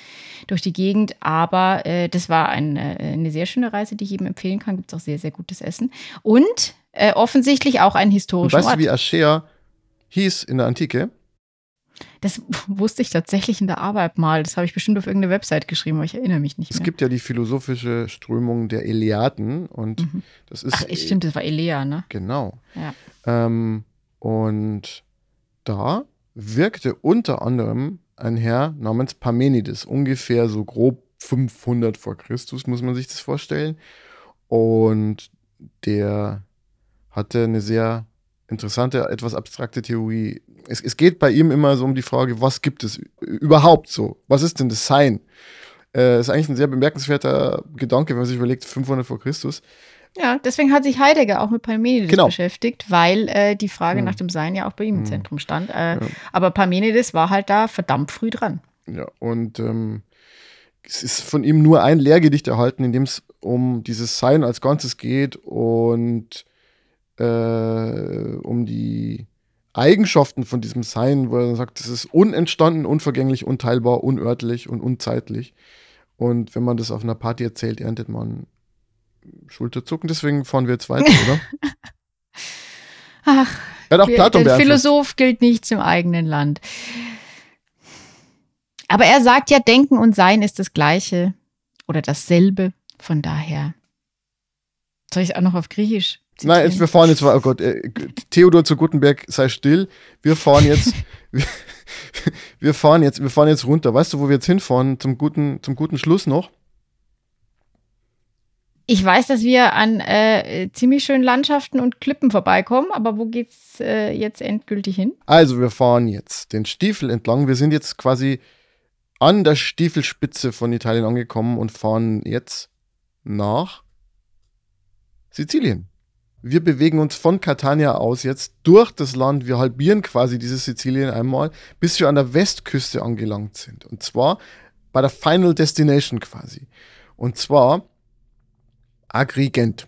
Speaker 1: durch die Gegend. Aber äh, das war ein, äh, eine sehr schöne Reise, die ich jedem empfehlen kann. Gibt es auch sehr, sehr gutes Essen. Und äh, offensichtlich auch ein historischer
Speaker 2: weißt du,
Speaker 1: Ort.
Speaker 2: wie Aschea hieß in der Antike?
Speaker 1: Das wusste ich tatsächlich in der Arbeit mal. Das habe ich bestimmt auf irgendeine Website geschrieben, aber ich erinnere mich nicht
Speaker 2: Es
Speaker 1: mehr.
Speaker 2: gibt ja die philosophische Strömung der Eleaten und
Speaker 1: Mhm.
Speaker 2: das ist
Speaker 1: Ach, stimmt, das war Elea, ne?
Speaker 2: genau.
Speaker 1: Ja.
Speaker 2: Ähm, und da wirkte unter anderem ein Herr namens Parmenides, ungefähr so grob 500 vor Christus, muss man sich das vorstellen. Und der hatte eine sehr interessante, etwas abstrakte Theorie. Es, es geht bei ihm immer so um die Frage, was gibt es überhaupt so? Was ist denn das Sein? Äh, ist eigentlich ein sehr bemerkenswerter Gedanke, wenn man sich überlegt, 500 vor Christus.
Speaker 1: Ja, deswegen hat sich Heidegger auch mit Parmenides
Speaker 2: Genau.
Speaker 1: beschäftigt, weil äh, die Frage
Speaker 2: Hm.
Speaker 1: nach dem Sein ja auch bei ihm im
Speaker 2: Hm.
Speaker 1: Zentrum stand. Äh,
Speaker 2: Ja.
Speaker 1: Aber Parmenides war halt da verdammt früh dran.
Speaker 2: Ja, und ähm, es ist von ihm nur ein Lehrgedicht erhalten, in dem es um dieses Sein als Ganzes geht und äh, um die Eigenschaften von diesem Sein, wo er dann sagt, es ist unentstanden, unvergänglich, unteilbar, unörtlich und unzeitlich. Und wenn man das auf einer Party erzählt, erntet man Schulterzucken. Deswegen fahren wir jetzt weiter, oder?
Speaker 1: Ach,
Speaker 2: Er hat auch Platon
Speaker 1: der. Philosoph gilt nichts im eigenen Land. Aber er sagt ja, Denken und Sein ist das Gleiche oder dasselbe. Von daher. Soll ich es auch noch auf Griechisch?
Speaker 2: Nein, jetzt, wir fahren jetzt, oh Gott, äh, Theodor zu Gutenberg, sei still. Wir fahren jetzt, wir, wir fahren jetzt, wir fahren jetzt runter. Weißt du, wo wir jetzt hinfahren? Zum guten, zum guten Schluss noch?
Speaker 1: Ich weiß, dass wir an äh, ziemlich schönen Landschaften und Klippen vorbeikommen, aber wo geht's äh, jetzt endgültig hin?
Speaker 2: Also, wir fahren jetzt den Stiefel entlang. Wir sind jetzt quasi an der Stiefelspitze von Italien angekommen und fahren jetzt nach Sizilien. Wir bewegen uns von Catania aus jetzt durch das Land. Wir halbieren quasi dieses Sizilien einmal, bis wir an der Westküste angelangt sind. Und zwar bei der Final Destination quasi. Und zwar Agrigent.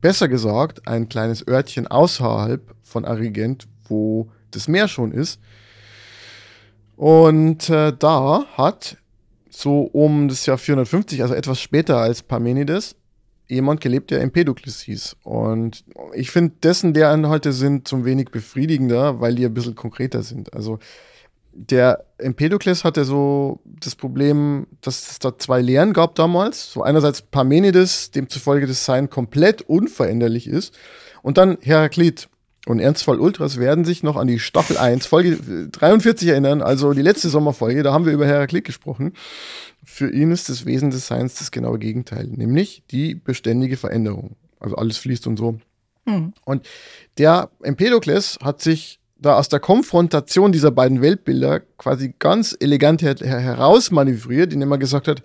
Speaker 2: Besser gesagt, ein kleines Örtchen außerhalb von Agrigent, wo das Meer schon ist. Und äh, da hat so um das Jahr 450, also etwas später als Parmenides, jemand gelebt, der Empedokles hieß. Und ich finde, dessen Lehrinhalte sind zum wenig befriedigender, weil die ein bisschen konkreter sind. Also der Empedokles hatte so das Problem, dass es da zwei Lehren gab damals. So einerseits Parmenides, demzufolge das Sein komplett unveränderlich ist. Und dann Heraklit. Und Ernstfall Ultras werden sich noch an die Staffel 1, Folge 43 erinnern, also die letzte Sommerfolge, da haben wir über Heraklit gesprochen. Für ihn ist das Wesen des Seins das genaue Gegenteil, nämlich die beständige Veränderung. Also alles fließt und so.
Speaker 1: Hm.
Speaker 2: Und der Empedokles hat sich da aus der Konfrontation dieser beiden Weltbilder quasi ganz elegant her her herausmanövriert, indem er gesagt hat,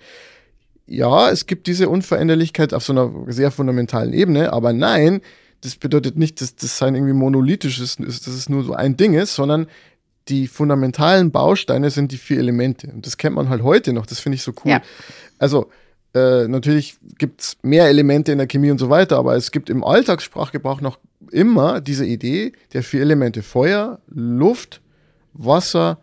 Speaker 2: ja, es gibt diese Unveränderlichkeit auf so einer sehr fundamentalen Ebene, aber nein, das bedeutet nicht, dass das Sein irgendwie monolithisch ist, dass es nur so ein Ding ist, sondern die fundamentalen Bausteine sind die vier Elemente. Und das kennt man halt heute noch, das finde ich so cool.
Speaker 1: Ja.
Speaker 2: Also, äh, natürlich gibt es mehr Elemente in der Chemie und so weiter, aber es gibt im Alltagssprachgebrauch noch immer diese Idee der vier Elemente: Feuer, Luft, Wasser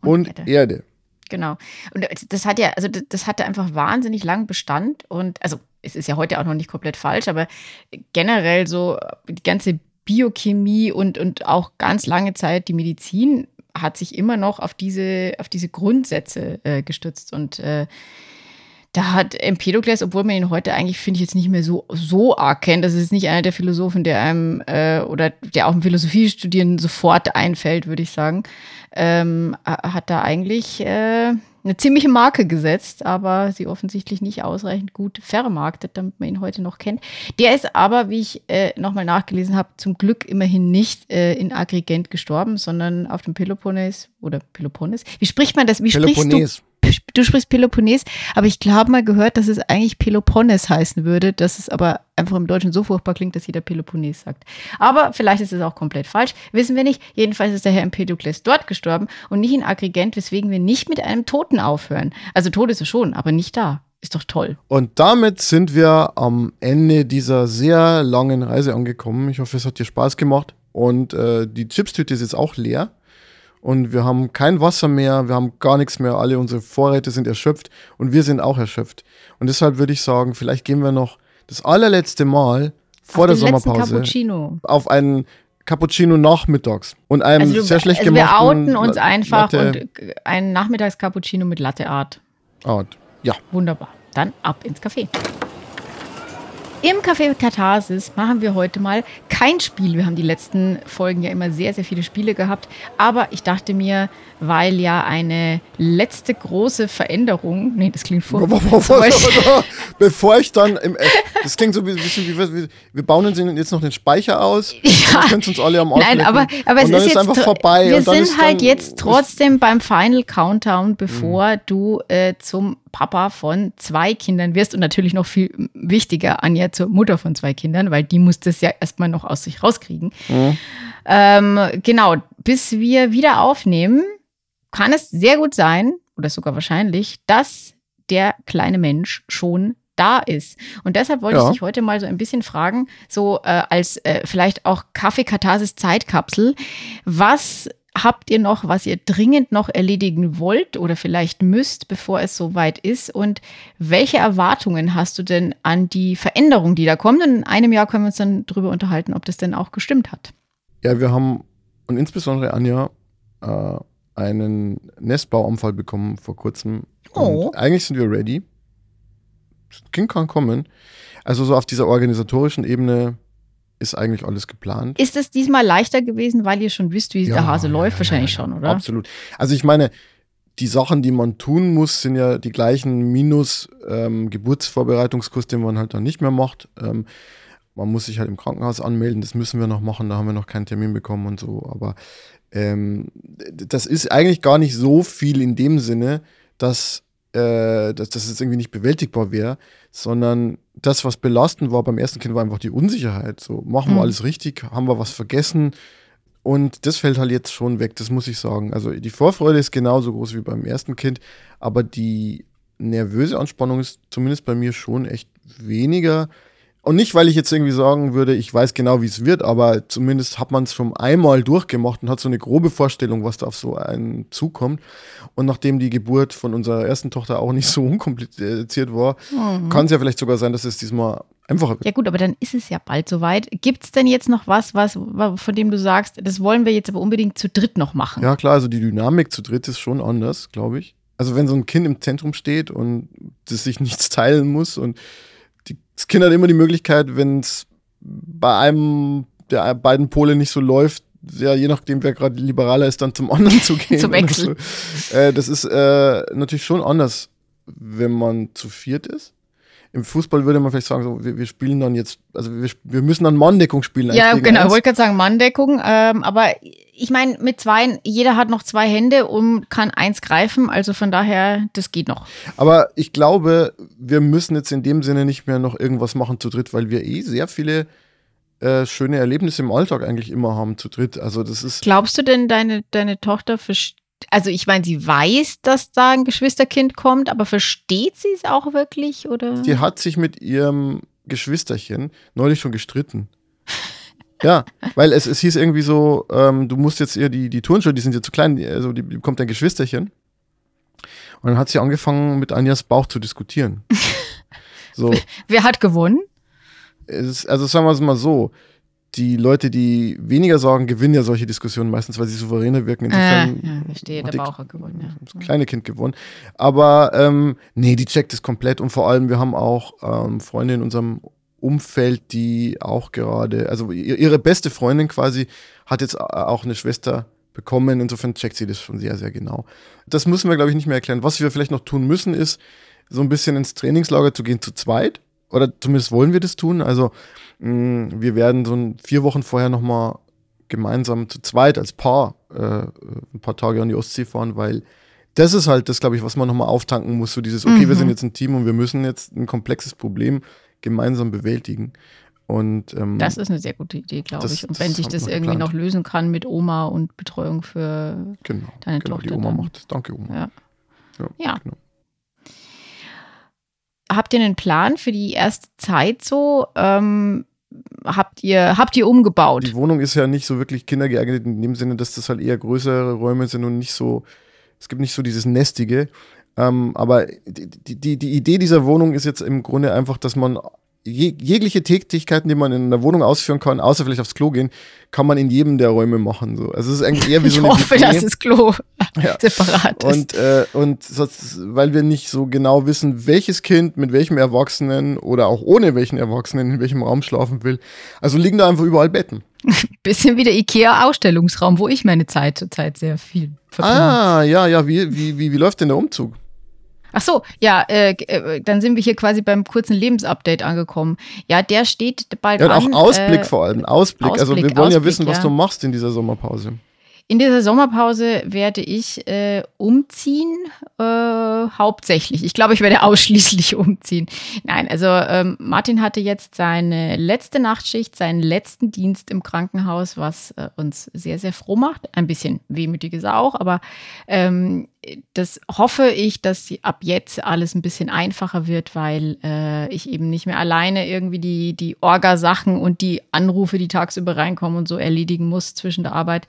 Speaker 2: und,
Speaker 1: Und
Speaker 2: Erde.
Speaker 1: Genau. Und das hat ja, also das, hatte einfach wahnsinnig lang Bestand und also es ist ja heute auch noch nicht komplett falsch, aber generell so die ganze Biochemie und, und auch ganz lange Zeit die Medizin hat sich immer noch auf diese, auf diese Grundsätze äh, gestützt. Und äh, da hat Empedokles, obwohl man ihn heute eigentlich, finde ich, jetzt nicht mehr so, so arg kennt, das ist nicht einer der Philosophen, der einem äh, oder der auch im Philosophiestudieren sofort einfällt, würde ich sagen, ähm, hat da eigentlich äh, eine ziemliche Marke gesetzt, aber sie offensichtlich nicht ausreichend gut vermarktet, damit man ihn heute noch kennt. Der ist aber, wie ich äh, nochmal nachgelesen habe, zum Glück immerhin nicht äh, in Agrigent gestorben, sondern auf dem Peloponnes oder Peloponnes. Wie spricht man das? Wie sprichst du? Du sprichst Peloponnes, aber ich glaube mal gehört, dass es eigentlich Peloponnes heißen würde, dass es aber einfach im Deutschen so furchtbar klingt, dass jeder Peloponnes sagt. Aber vielleicht ist es auch komplett falsch, wissen wir nicht. Jedenfalls ist der Herr Empedokles dort gestorben und nicht in Agrigent, weswegen wir nicht mit einem Toten aufhören. Also tot ist er schon, aber nicht da. Ist doch toll.
Speaker 2: Und damit sind wir am Ende dieser sehr langen Reise angekommen. Ich hoffe, es hat dir Spaß gemacht. Und äh, die Chipstüte ist jetzt auch leer und wir haben kein Wasser mehr, wir haben gar nichts mehr, alle unsere Vorräte sind erschöpft und wir sind auch erschöpft. Und deshalb würde ich sagen, vielleicht gehen wir noch das allerletzte Mal vor der Sommerpause auf einen Cappuccino nachmittags und einem also du, sehr schlecht also gemachten
Speaker 1: Wir outen uns einfach Latte. und ein Nachmittags-Cappuccino mit Latte Art.
Speaker 2: Art, ja.
Speaker 1: Wunderbar. Dann ab ins Café. Im Café Katharsis machen wir heute mal kein Spiel. Wir haben die letzten Folgen ja immer sehr, sehr viele Spiele gehabt. Aber ich dachte mir, weil ja eine letzte große Veränderung, nee, das klingt vor.
Speaker 2: Bevor ich dann, im, das klingt so ein bisschen wie, wir, bauen uns jetzt noch den Speicher aus. Ja. Können uns alle am Arsch
Speaker 1: Nein, aber, aber es ist, ist einfach vorbei. Wir sind halt jetzt trotzdem beim Final Countdown, bevor mhm. du äh, zum Papa von zwei Kindern wirst und natürlich noch viel wichtiger, Anja, zur Mutter von zwei Kindern, weil die muss das ja erstmal noch aus sich rauskriegen. Mhm. Ähm, genau, bis wir wieder aufnehmen, kann es sehr gut sein, oder sogar wahrscheinlich, dass der kleine Mensch schon da ist. Und deshalb wollte ja. ich dich heute mal so ein bisschen fragen, so äh, als äh, vielleicht auch Kaffeekatharsis-Zeitkapsel, was habt ihr noch, was ihr dringend noch erledigen wollt oder vielleicht müsst, bevor es soweit ist? Und welche Erwartungen hast du denn an die Veränderung, die da kommt? Und in einem Jahr können wir uns dann darüber unterhalten, ob das denn auch gestimmt hat.
Speaker 2: Ja, wir haben, und insbesondere Anja, äh, einen Nestbauunfall bekommen vor kurzem. Oh. Und eigentlich sind wir ready. Das Kind kann kommen. Also so auf dieser organisatorischen Ebene ist eigentlich alles geplant.
Speaker 1: Ist es diesmal leichter gewesen, weil ihr schon wisst, wie ja, der Hase läuft? Ja, Wahrscheinlich ja, schon, oder?
Speaker 2: Absolut. Also ich meine, die Sachen, die man tun muss, sind ja die gleichen minus ähm, Geburtsvorbereitungskurs, den man halt dann nicht mehr macht. Ähm, man muss sich halt im Krankenhaus anmelden, das müssen wir noch machen, da haben wir noch keinen Termin bekommen und so. Aber ähm, das ist eigentlich gar nicht so viel in dem Sinne, dass, äh, dass das jetzt irgendwie nicht bewältigbar wäre, sondern das, was belastend war beim ersten Kind, war einfach die Unsicherheit. So, machen wir mhm. alles richtig? Haben wir was vergessen? Und das fällt halt jetzt schon weg, das muss ich sagen. Also die Vorfreude ist genauso groß wie beim ersten Kind, aber die nervöse Anspannung ist zumindest bei mir schon echt weniger. Und nicht, weil ich jetzt irgendwie sagen würde, ich weiß genau, wie es wird, aber zumindest hat man es schon einmal durchgemacht und hat so eine grobe Vorstellung, was da auf so einen zukommt. Und nachdem die Geburt von unserer ersten Tochter auch nicht so unkompliziert war, mhm. kann es ja vielleicht sogar sein, dass es diesmal einfacher wird.
Speaker 1: Ja gut, aber dann ist es ja bald soweit. Gibt es denn jetzt noch was, was, von dem du sagst, das wollen wir jetzt aber unbedingt zu dritt noch machen?
Speaker 2: Ja klar, also die Dynamik zu dritt ist schon anders, glaube ich. Also wenn so ein Kind im Zentrum steht und das sich nichts teilen muss und das Kind hat immer die Möglichkeit, wenn es bei einem der beiden Pole nicht so läuft, ja, je nachdem, wer gerade liberaler ist, dann zum anderen zu gehen.
Speaker 1: zum Wechsel.
Speaker 2: So. Äh, das ist äh, natürlich schon anders, wenn man zu viert ist. Im Fußball würde man vielleicht sagen, so, wir, wir spielen dann jetzt, also wir, wir müssen dann Manndeckung spielen.
Speaker 1: Ja, genau, ich wollte gerade sagen Manndeckung, ähm, aber ich meine, mit zwei, jeder hat noch zwei Hände und kann eins greifen, also von daher, das geht noch.
Speaker 2: Aber ich glaube, wir müssen jetzt in dem Sinne nicht mehr noch irgendwas machen zu dritt, weil wir eh sehr viele äh, schöne Erlebnisse im Alltag eigentlich immer haben zu dritt. Also das ist.
Speaker 1: Glaubst du denn, deine, deine Tochter versteht? Also ich meine, sie weiß, dass da ein Geschwisterkind kommt, aber versteht sie es auch wirklich, oder?
Speaker 2: Sie hat sich mit ihrem Geschwisterchen neulich schon gestritten. Ja, weil es, es hieß irgendwie so, ähm, du musst jetzt ihr die, die Turnschuhe, die sind ja zu klein, also die, bekommt dein Geschwisterchen. Und dann hat sie angefangen, mit Anjas Bauch zu diskutieren. so,
Speaker 1: Wer hat gewonnen?
Speaker 2: es also sagen wir es mal so, die Leute, die weniger sagen, gewinnen ja solche Diskussionen meistens, weil sie souveräner wirken.
Speaker 1: Äh,
Speaker 2: Insofern
Speaker 1: ja, verstehe, der
Speaker 2: die-
Speaker 1: Bauch hat gewonnen. Ja.
Speaker 2: das kleine Kind gewonnen. Aber ähm, nee, die checkt es komplett und vor allem, wir haben auch ähm, Freunde in unserem Umfeld, die auch gerade, also ihr- ihre beste Freundin quasi hat jetzt auch eine Schwester bekommen. Insofern checkt sie das schon sehr, sehr genau. Das müssen wir, glaube ich, nicht mehr erklären. Was wir vielleicht noch tun müssen, ist, so ein bisschen ins Trainingslager zu gehen zu zweit. Oder zumindest wollen wir das tun. Also mh, wir werden so ein, vier Wochen vorher nochmal gemeinsam zu zweit als Paar äh, ein paar Tage an die Ostsee fahren, weil das ist halt das, glaube ich, was man nochmal auftanken muss. So dieses, okay, wir sind jetzt ein Team und wir müssen jetzt ein komplexes Problem gemeinsam bewältigen. Und ähm,
Speaker 1: Das ist eine sehr gute Idee, glaube ich. Und wenn sich das irgendwie
Speaker 2: geplant.
Speaker 1: noch lösen kann mit Oma und Betreuung für
Speaker 2: genau,
Speaker 1: deine
Speaker 2: genau die
Speaker 1: Tochter
Speaker 2: Oma
Speaker 1: dann.
Speaker 2: macht das. Danke, Oma.
Speaker 1: Ja.
Speaker 2: Ja,
Speaker 1: Ja.
Speaker 2: Genau.
Speaker 1: Habt ihr einen Plan für die erste Zeit so? Ähm, habt ihr habt ihr umgebaut?
Speaker 2: Die Wohnung ist ja nicht so wirklich kindergeeignet in dem Sinne, dass das halt eher größere Räume sind und nicht so, es gibt nicht so dieses Nestige. Ähm, aber die, die- die, die Idee dieser Wohnung ist jetzt im Grunde einfach, dass man je, jegliche Tätigkeiten, die man in einer Wohnung ausführen kann, außer vielleicht aufs Klo gehen, kann man in jedem der Räume machen. So. Also es ist eigentlich eher wie
Speaker 1: ich
Speaker 2: so eine
Speaker 1: hoffe,
Speaker 2: WG.
Speaker 1: dass das Klo
Speaker 2: Ja.
Speaker 1: separat ist.
Speaker 2: Und, äh, und sonst, weil wir nicht so genau wissen, welches Kind mit welchem Erwachsenen oder auch ohne welchen Erwachsenen in welchem Raum schlafen will. Also liegen da einfach überall Betten.
Speaker 1: Bisschen wie der IKEA-Ausstellungsraum, wo ich meine Zeit zurzeit sehr viel verbringe.
Speaker 2: Ah, ja, ja, wie, wie, wie, wie läuft denn der Umzug?
Speaker 1: Ach so, ja, äh, äh, dann sind wir hier quasi beim kurzen Lebensupdate angekommen. Ja, der steht bald
Speaker 2: Ja, und
Speaker 1: an.
Speaker 2: auch Ausblick
Speaker 1: äh,
Speaker 2: vor allem. Ausblick. also wir
Speaker 1: Ausblick,
Speaker 2: wollen ja
Speaker 1: Ausblick,
Speaker 2: wissen, was
Speaker 1: ja.
Speaker 2: du machst in dieser Sommerpause.
Speaker 1: In dieser Sommerpause werde ich äh, umziehen, äh, hauptsächlich. Ich glaube, ich werde ausschließlich umziehen. Nein, also ähm, Martin hatte jetzt seine letzte Nachtschicht, seinen letzten Dienst im Krankenhaus, was äh, uns sehr, sehr froh macht. Ein bisschen wehmütig ist er auch, aber ähm, das hoffe ich, dass ab jetzt alles ein bisschen einfacher wird, weil äh, ich eben nicht mehr alleine irgendwie die, die Orga-Sachen und die Anrufe, die tagsüber reinkommen und so erledigen muss zwischen der Arbeit,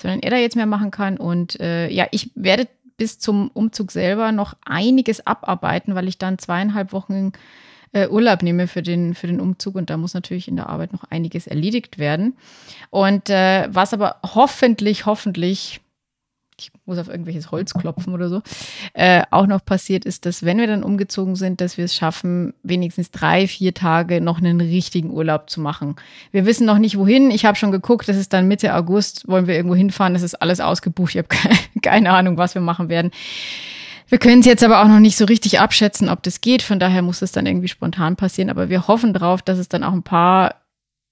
Speaker 1: sondern er da jetzt mehr machen kann. Und äh, ja, ich werde bis zum Umzug selber noch einiges abarbeiten, weil ich dann zweieinhalb Wochen äh, Urlaub nehme für den, für den Umzug und da muss natürlich in der Arbeit noch einiges erledigt werden. Und äh, was aber hoffentlich, hoffentlich ich muss auf irgendwelches Holz klopfen oder so, äh, auch noch passiert ist, dass wenn wir dann umgezogen sind, dass wir es schaffen, wenigstens drei, vier Tage noch einen richtigen Urlaub zu machen. Wir wissen noch nicht wohin. Ich habe schon geguckt, das ist dann Mitte August, wollen wir irgendwo hinfahren, das ist alles ausgebucht. Ich habe keine, keine Ahnung, was wir machen werden. Wir können es jetzt aber auch noch nicht so richtig abschätzen, ob das geht. Von daher muss es dann irgendwie spontan passieren. Aber wir hoffen drauf, dass es dann auch ein paar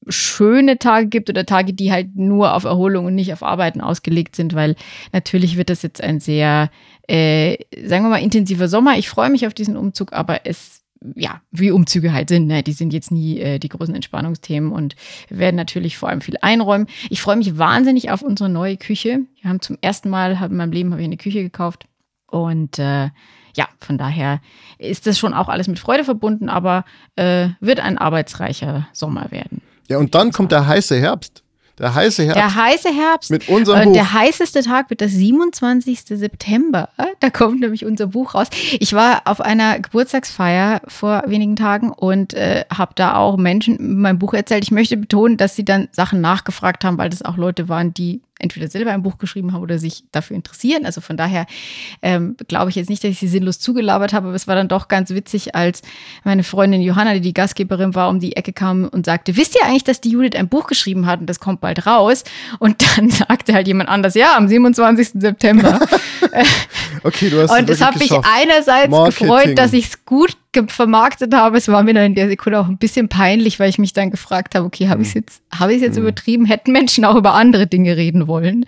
Speaker 1: schöne Tage gibt oder Tage, die halt nur auf Erholung und nicht auf Arbeiten ausgelegt sind, weil natürlich wird das jetzt ein sehr, äh, sagen wir mal, intensiver Sommer. Ich freue mich auf diesen Umzug, aber es, ja, wie Umzüge halt sind, ne? die sind jetzt nie äh, die großen Entspannungsthemen und werden natürlich vor allem viel einräumen. Ich freue mich wahnsinnig auf unsere neue Küche. Wir haben zum ersten Mal hab, in meinem Leben ich eine Küche gekauft und äh, ja, von daher ist das schon auch alles mit Freude verbunden, aber äh, wird ein arbeitsreicher Sommer werden.
Speaker 2: Ja, und dann kommt der heiße Herbst. Der heiße Herbst
Speaker 1: Der heiße Herbst.
Speaker 2: mit unserem Buch.
Speaker 1: Der heißeste Tag wird der 27. September. Da kommt nämlich unser Buch raus. Ich war auf einer Geburtstagsfeier vor wenigen Tagen und äh, habe da auch Menschen mein Buch erzählt. Ich möchte betonen, dass sie dann Sachen nachgefragt haben, weil das auch Leute waren, die entweder selber ein Buch geschrieben haben oder sich dafür interessieren. Also von daher ähm, glaube ich jetzt nicht, dass ich sie sinnlos zugelabert habe, aber es war dann doch ganz witzig, als meine Freundin Johanna, die die Gastgeberin war, um die Ecke kam und sagte, wisst ihr eigentlich, dass die Judith ein Buch geschrieben hat und das kommt bald raus? Und dann sagte halt jemand anders, ja, am 27. September.
Speaker 2: okay, du hast
Speaker 1: und
Speaker 2: es
Speaker 1: hat mich einerseits
Speaker 2: Marketing.
Speaker 1: gefreut, dass ich es gut vermarktet habe. Es war mir dann in der Sekunde auch ein bisschen peinlich, weil ich mich dann gefragt habe, okay, habe ich es
Speaker 2: Mhm.
Speaker 1: jetzt, habe ich jetzt übertrieben? Hätten Menschen auch über andere Dinge reden wollen?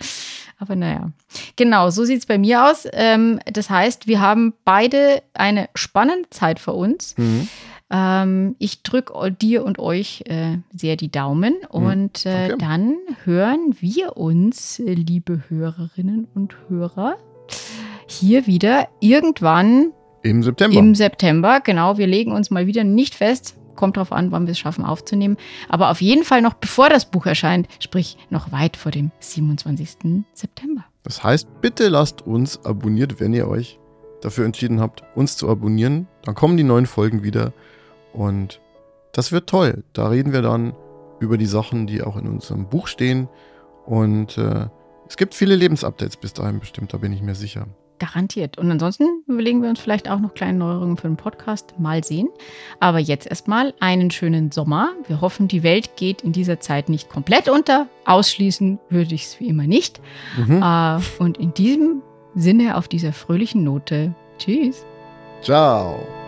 Speaker 1: Aber naja, genau, so sieht es bei mir aus. Ähm, das heißt, wir haben beide eine spannende Zeit vor uns.
Speaker 2: Mhm.
Speaker 1: Ähm, ich drücke dir und euch äh, sehr die Daumen und äh,
Speaker 2: danke.
Speaker 1: dann hören wir uns, äh, liebe Hörerinnen und Hörer, hier wieder irgendwann
Speaker 2: Im September.
Speaker 1: im September. Genau, wir legen uns mal wieder nicht fest. Kommt drauf an, wann wir es schaffen aufzunehmen. Aber auf jeden Fall noch bevor das Buch erscheint, sprich noch weit vor dem 27. September.
Speaker 2: Das heißt, bitte lasst uns abonniert, wenn ihr euch dafür entschieden habt, uns zu abonnieren. Dann kommen die neuen Folgen wieder und das wird toll. Da reden wir dann über die Sachen, die auch in unserem Buch stehen. Und äh, es gibt viele Lebensupdates bis dahin bestimmt, da bin ich mir sicher.
Speaker 1: Garantiert. Und ansonsten überlegen wir uns vielleicht auch noch kleine Neuerungen für den Podcast. Mal sehen. Aber jetzt erstmal einen schönen Sommer. Wir hoffen, die Welt geht in dieser Zeit nicht komplett unter. Ausschließen würde ich es wie immer nicht. Mhm. Äh, und in diesem Sinne, auf dieser fröhlichen Note. Tschüss.
Speaker 2: Ciao.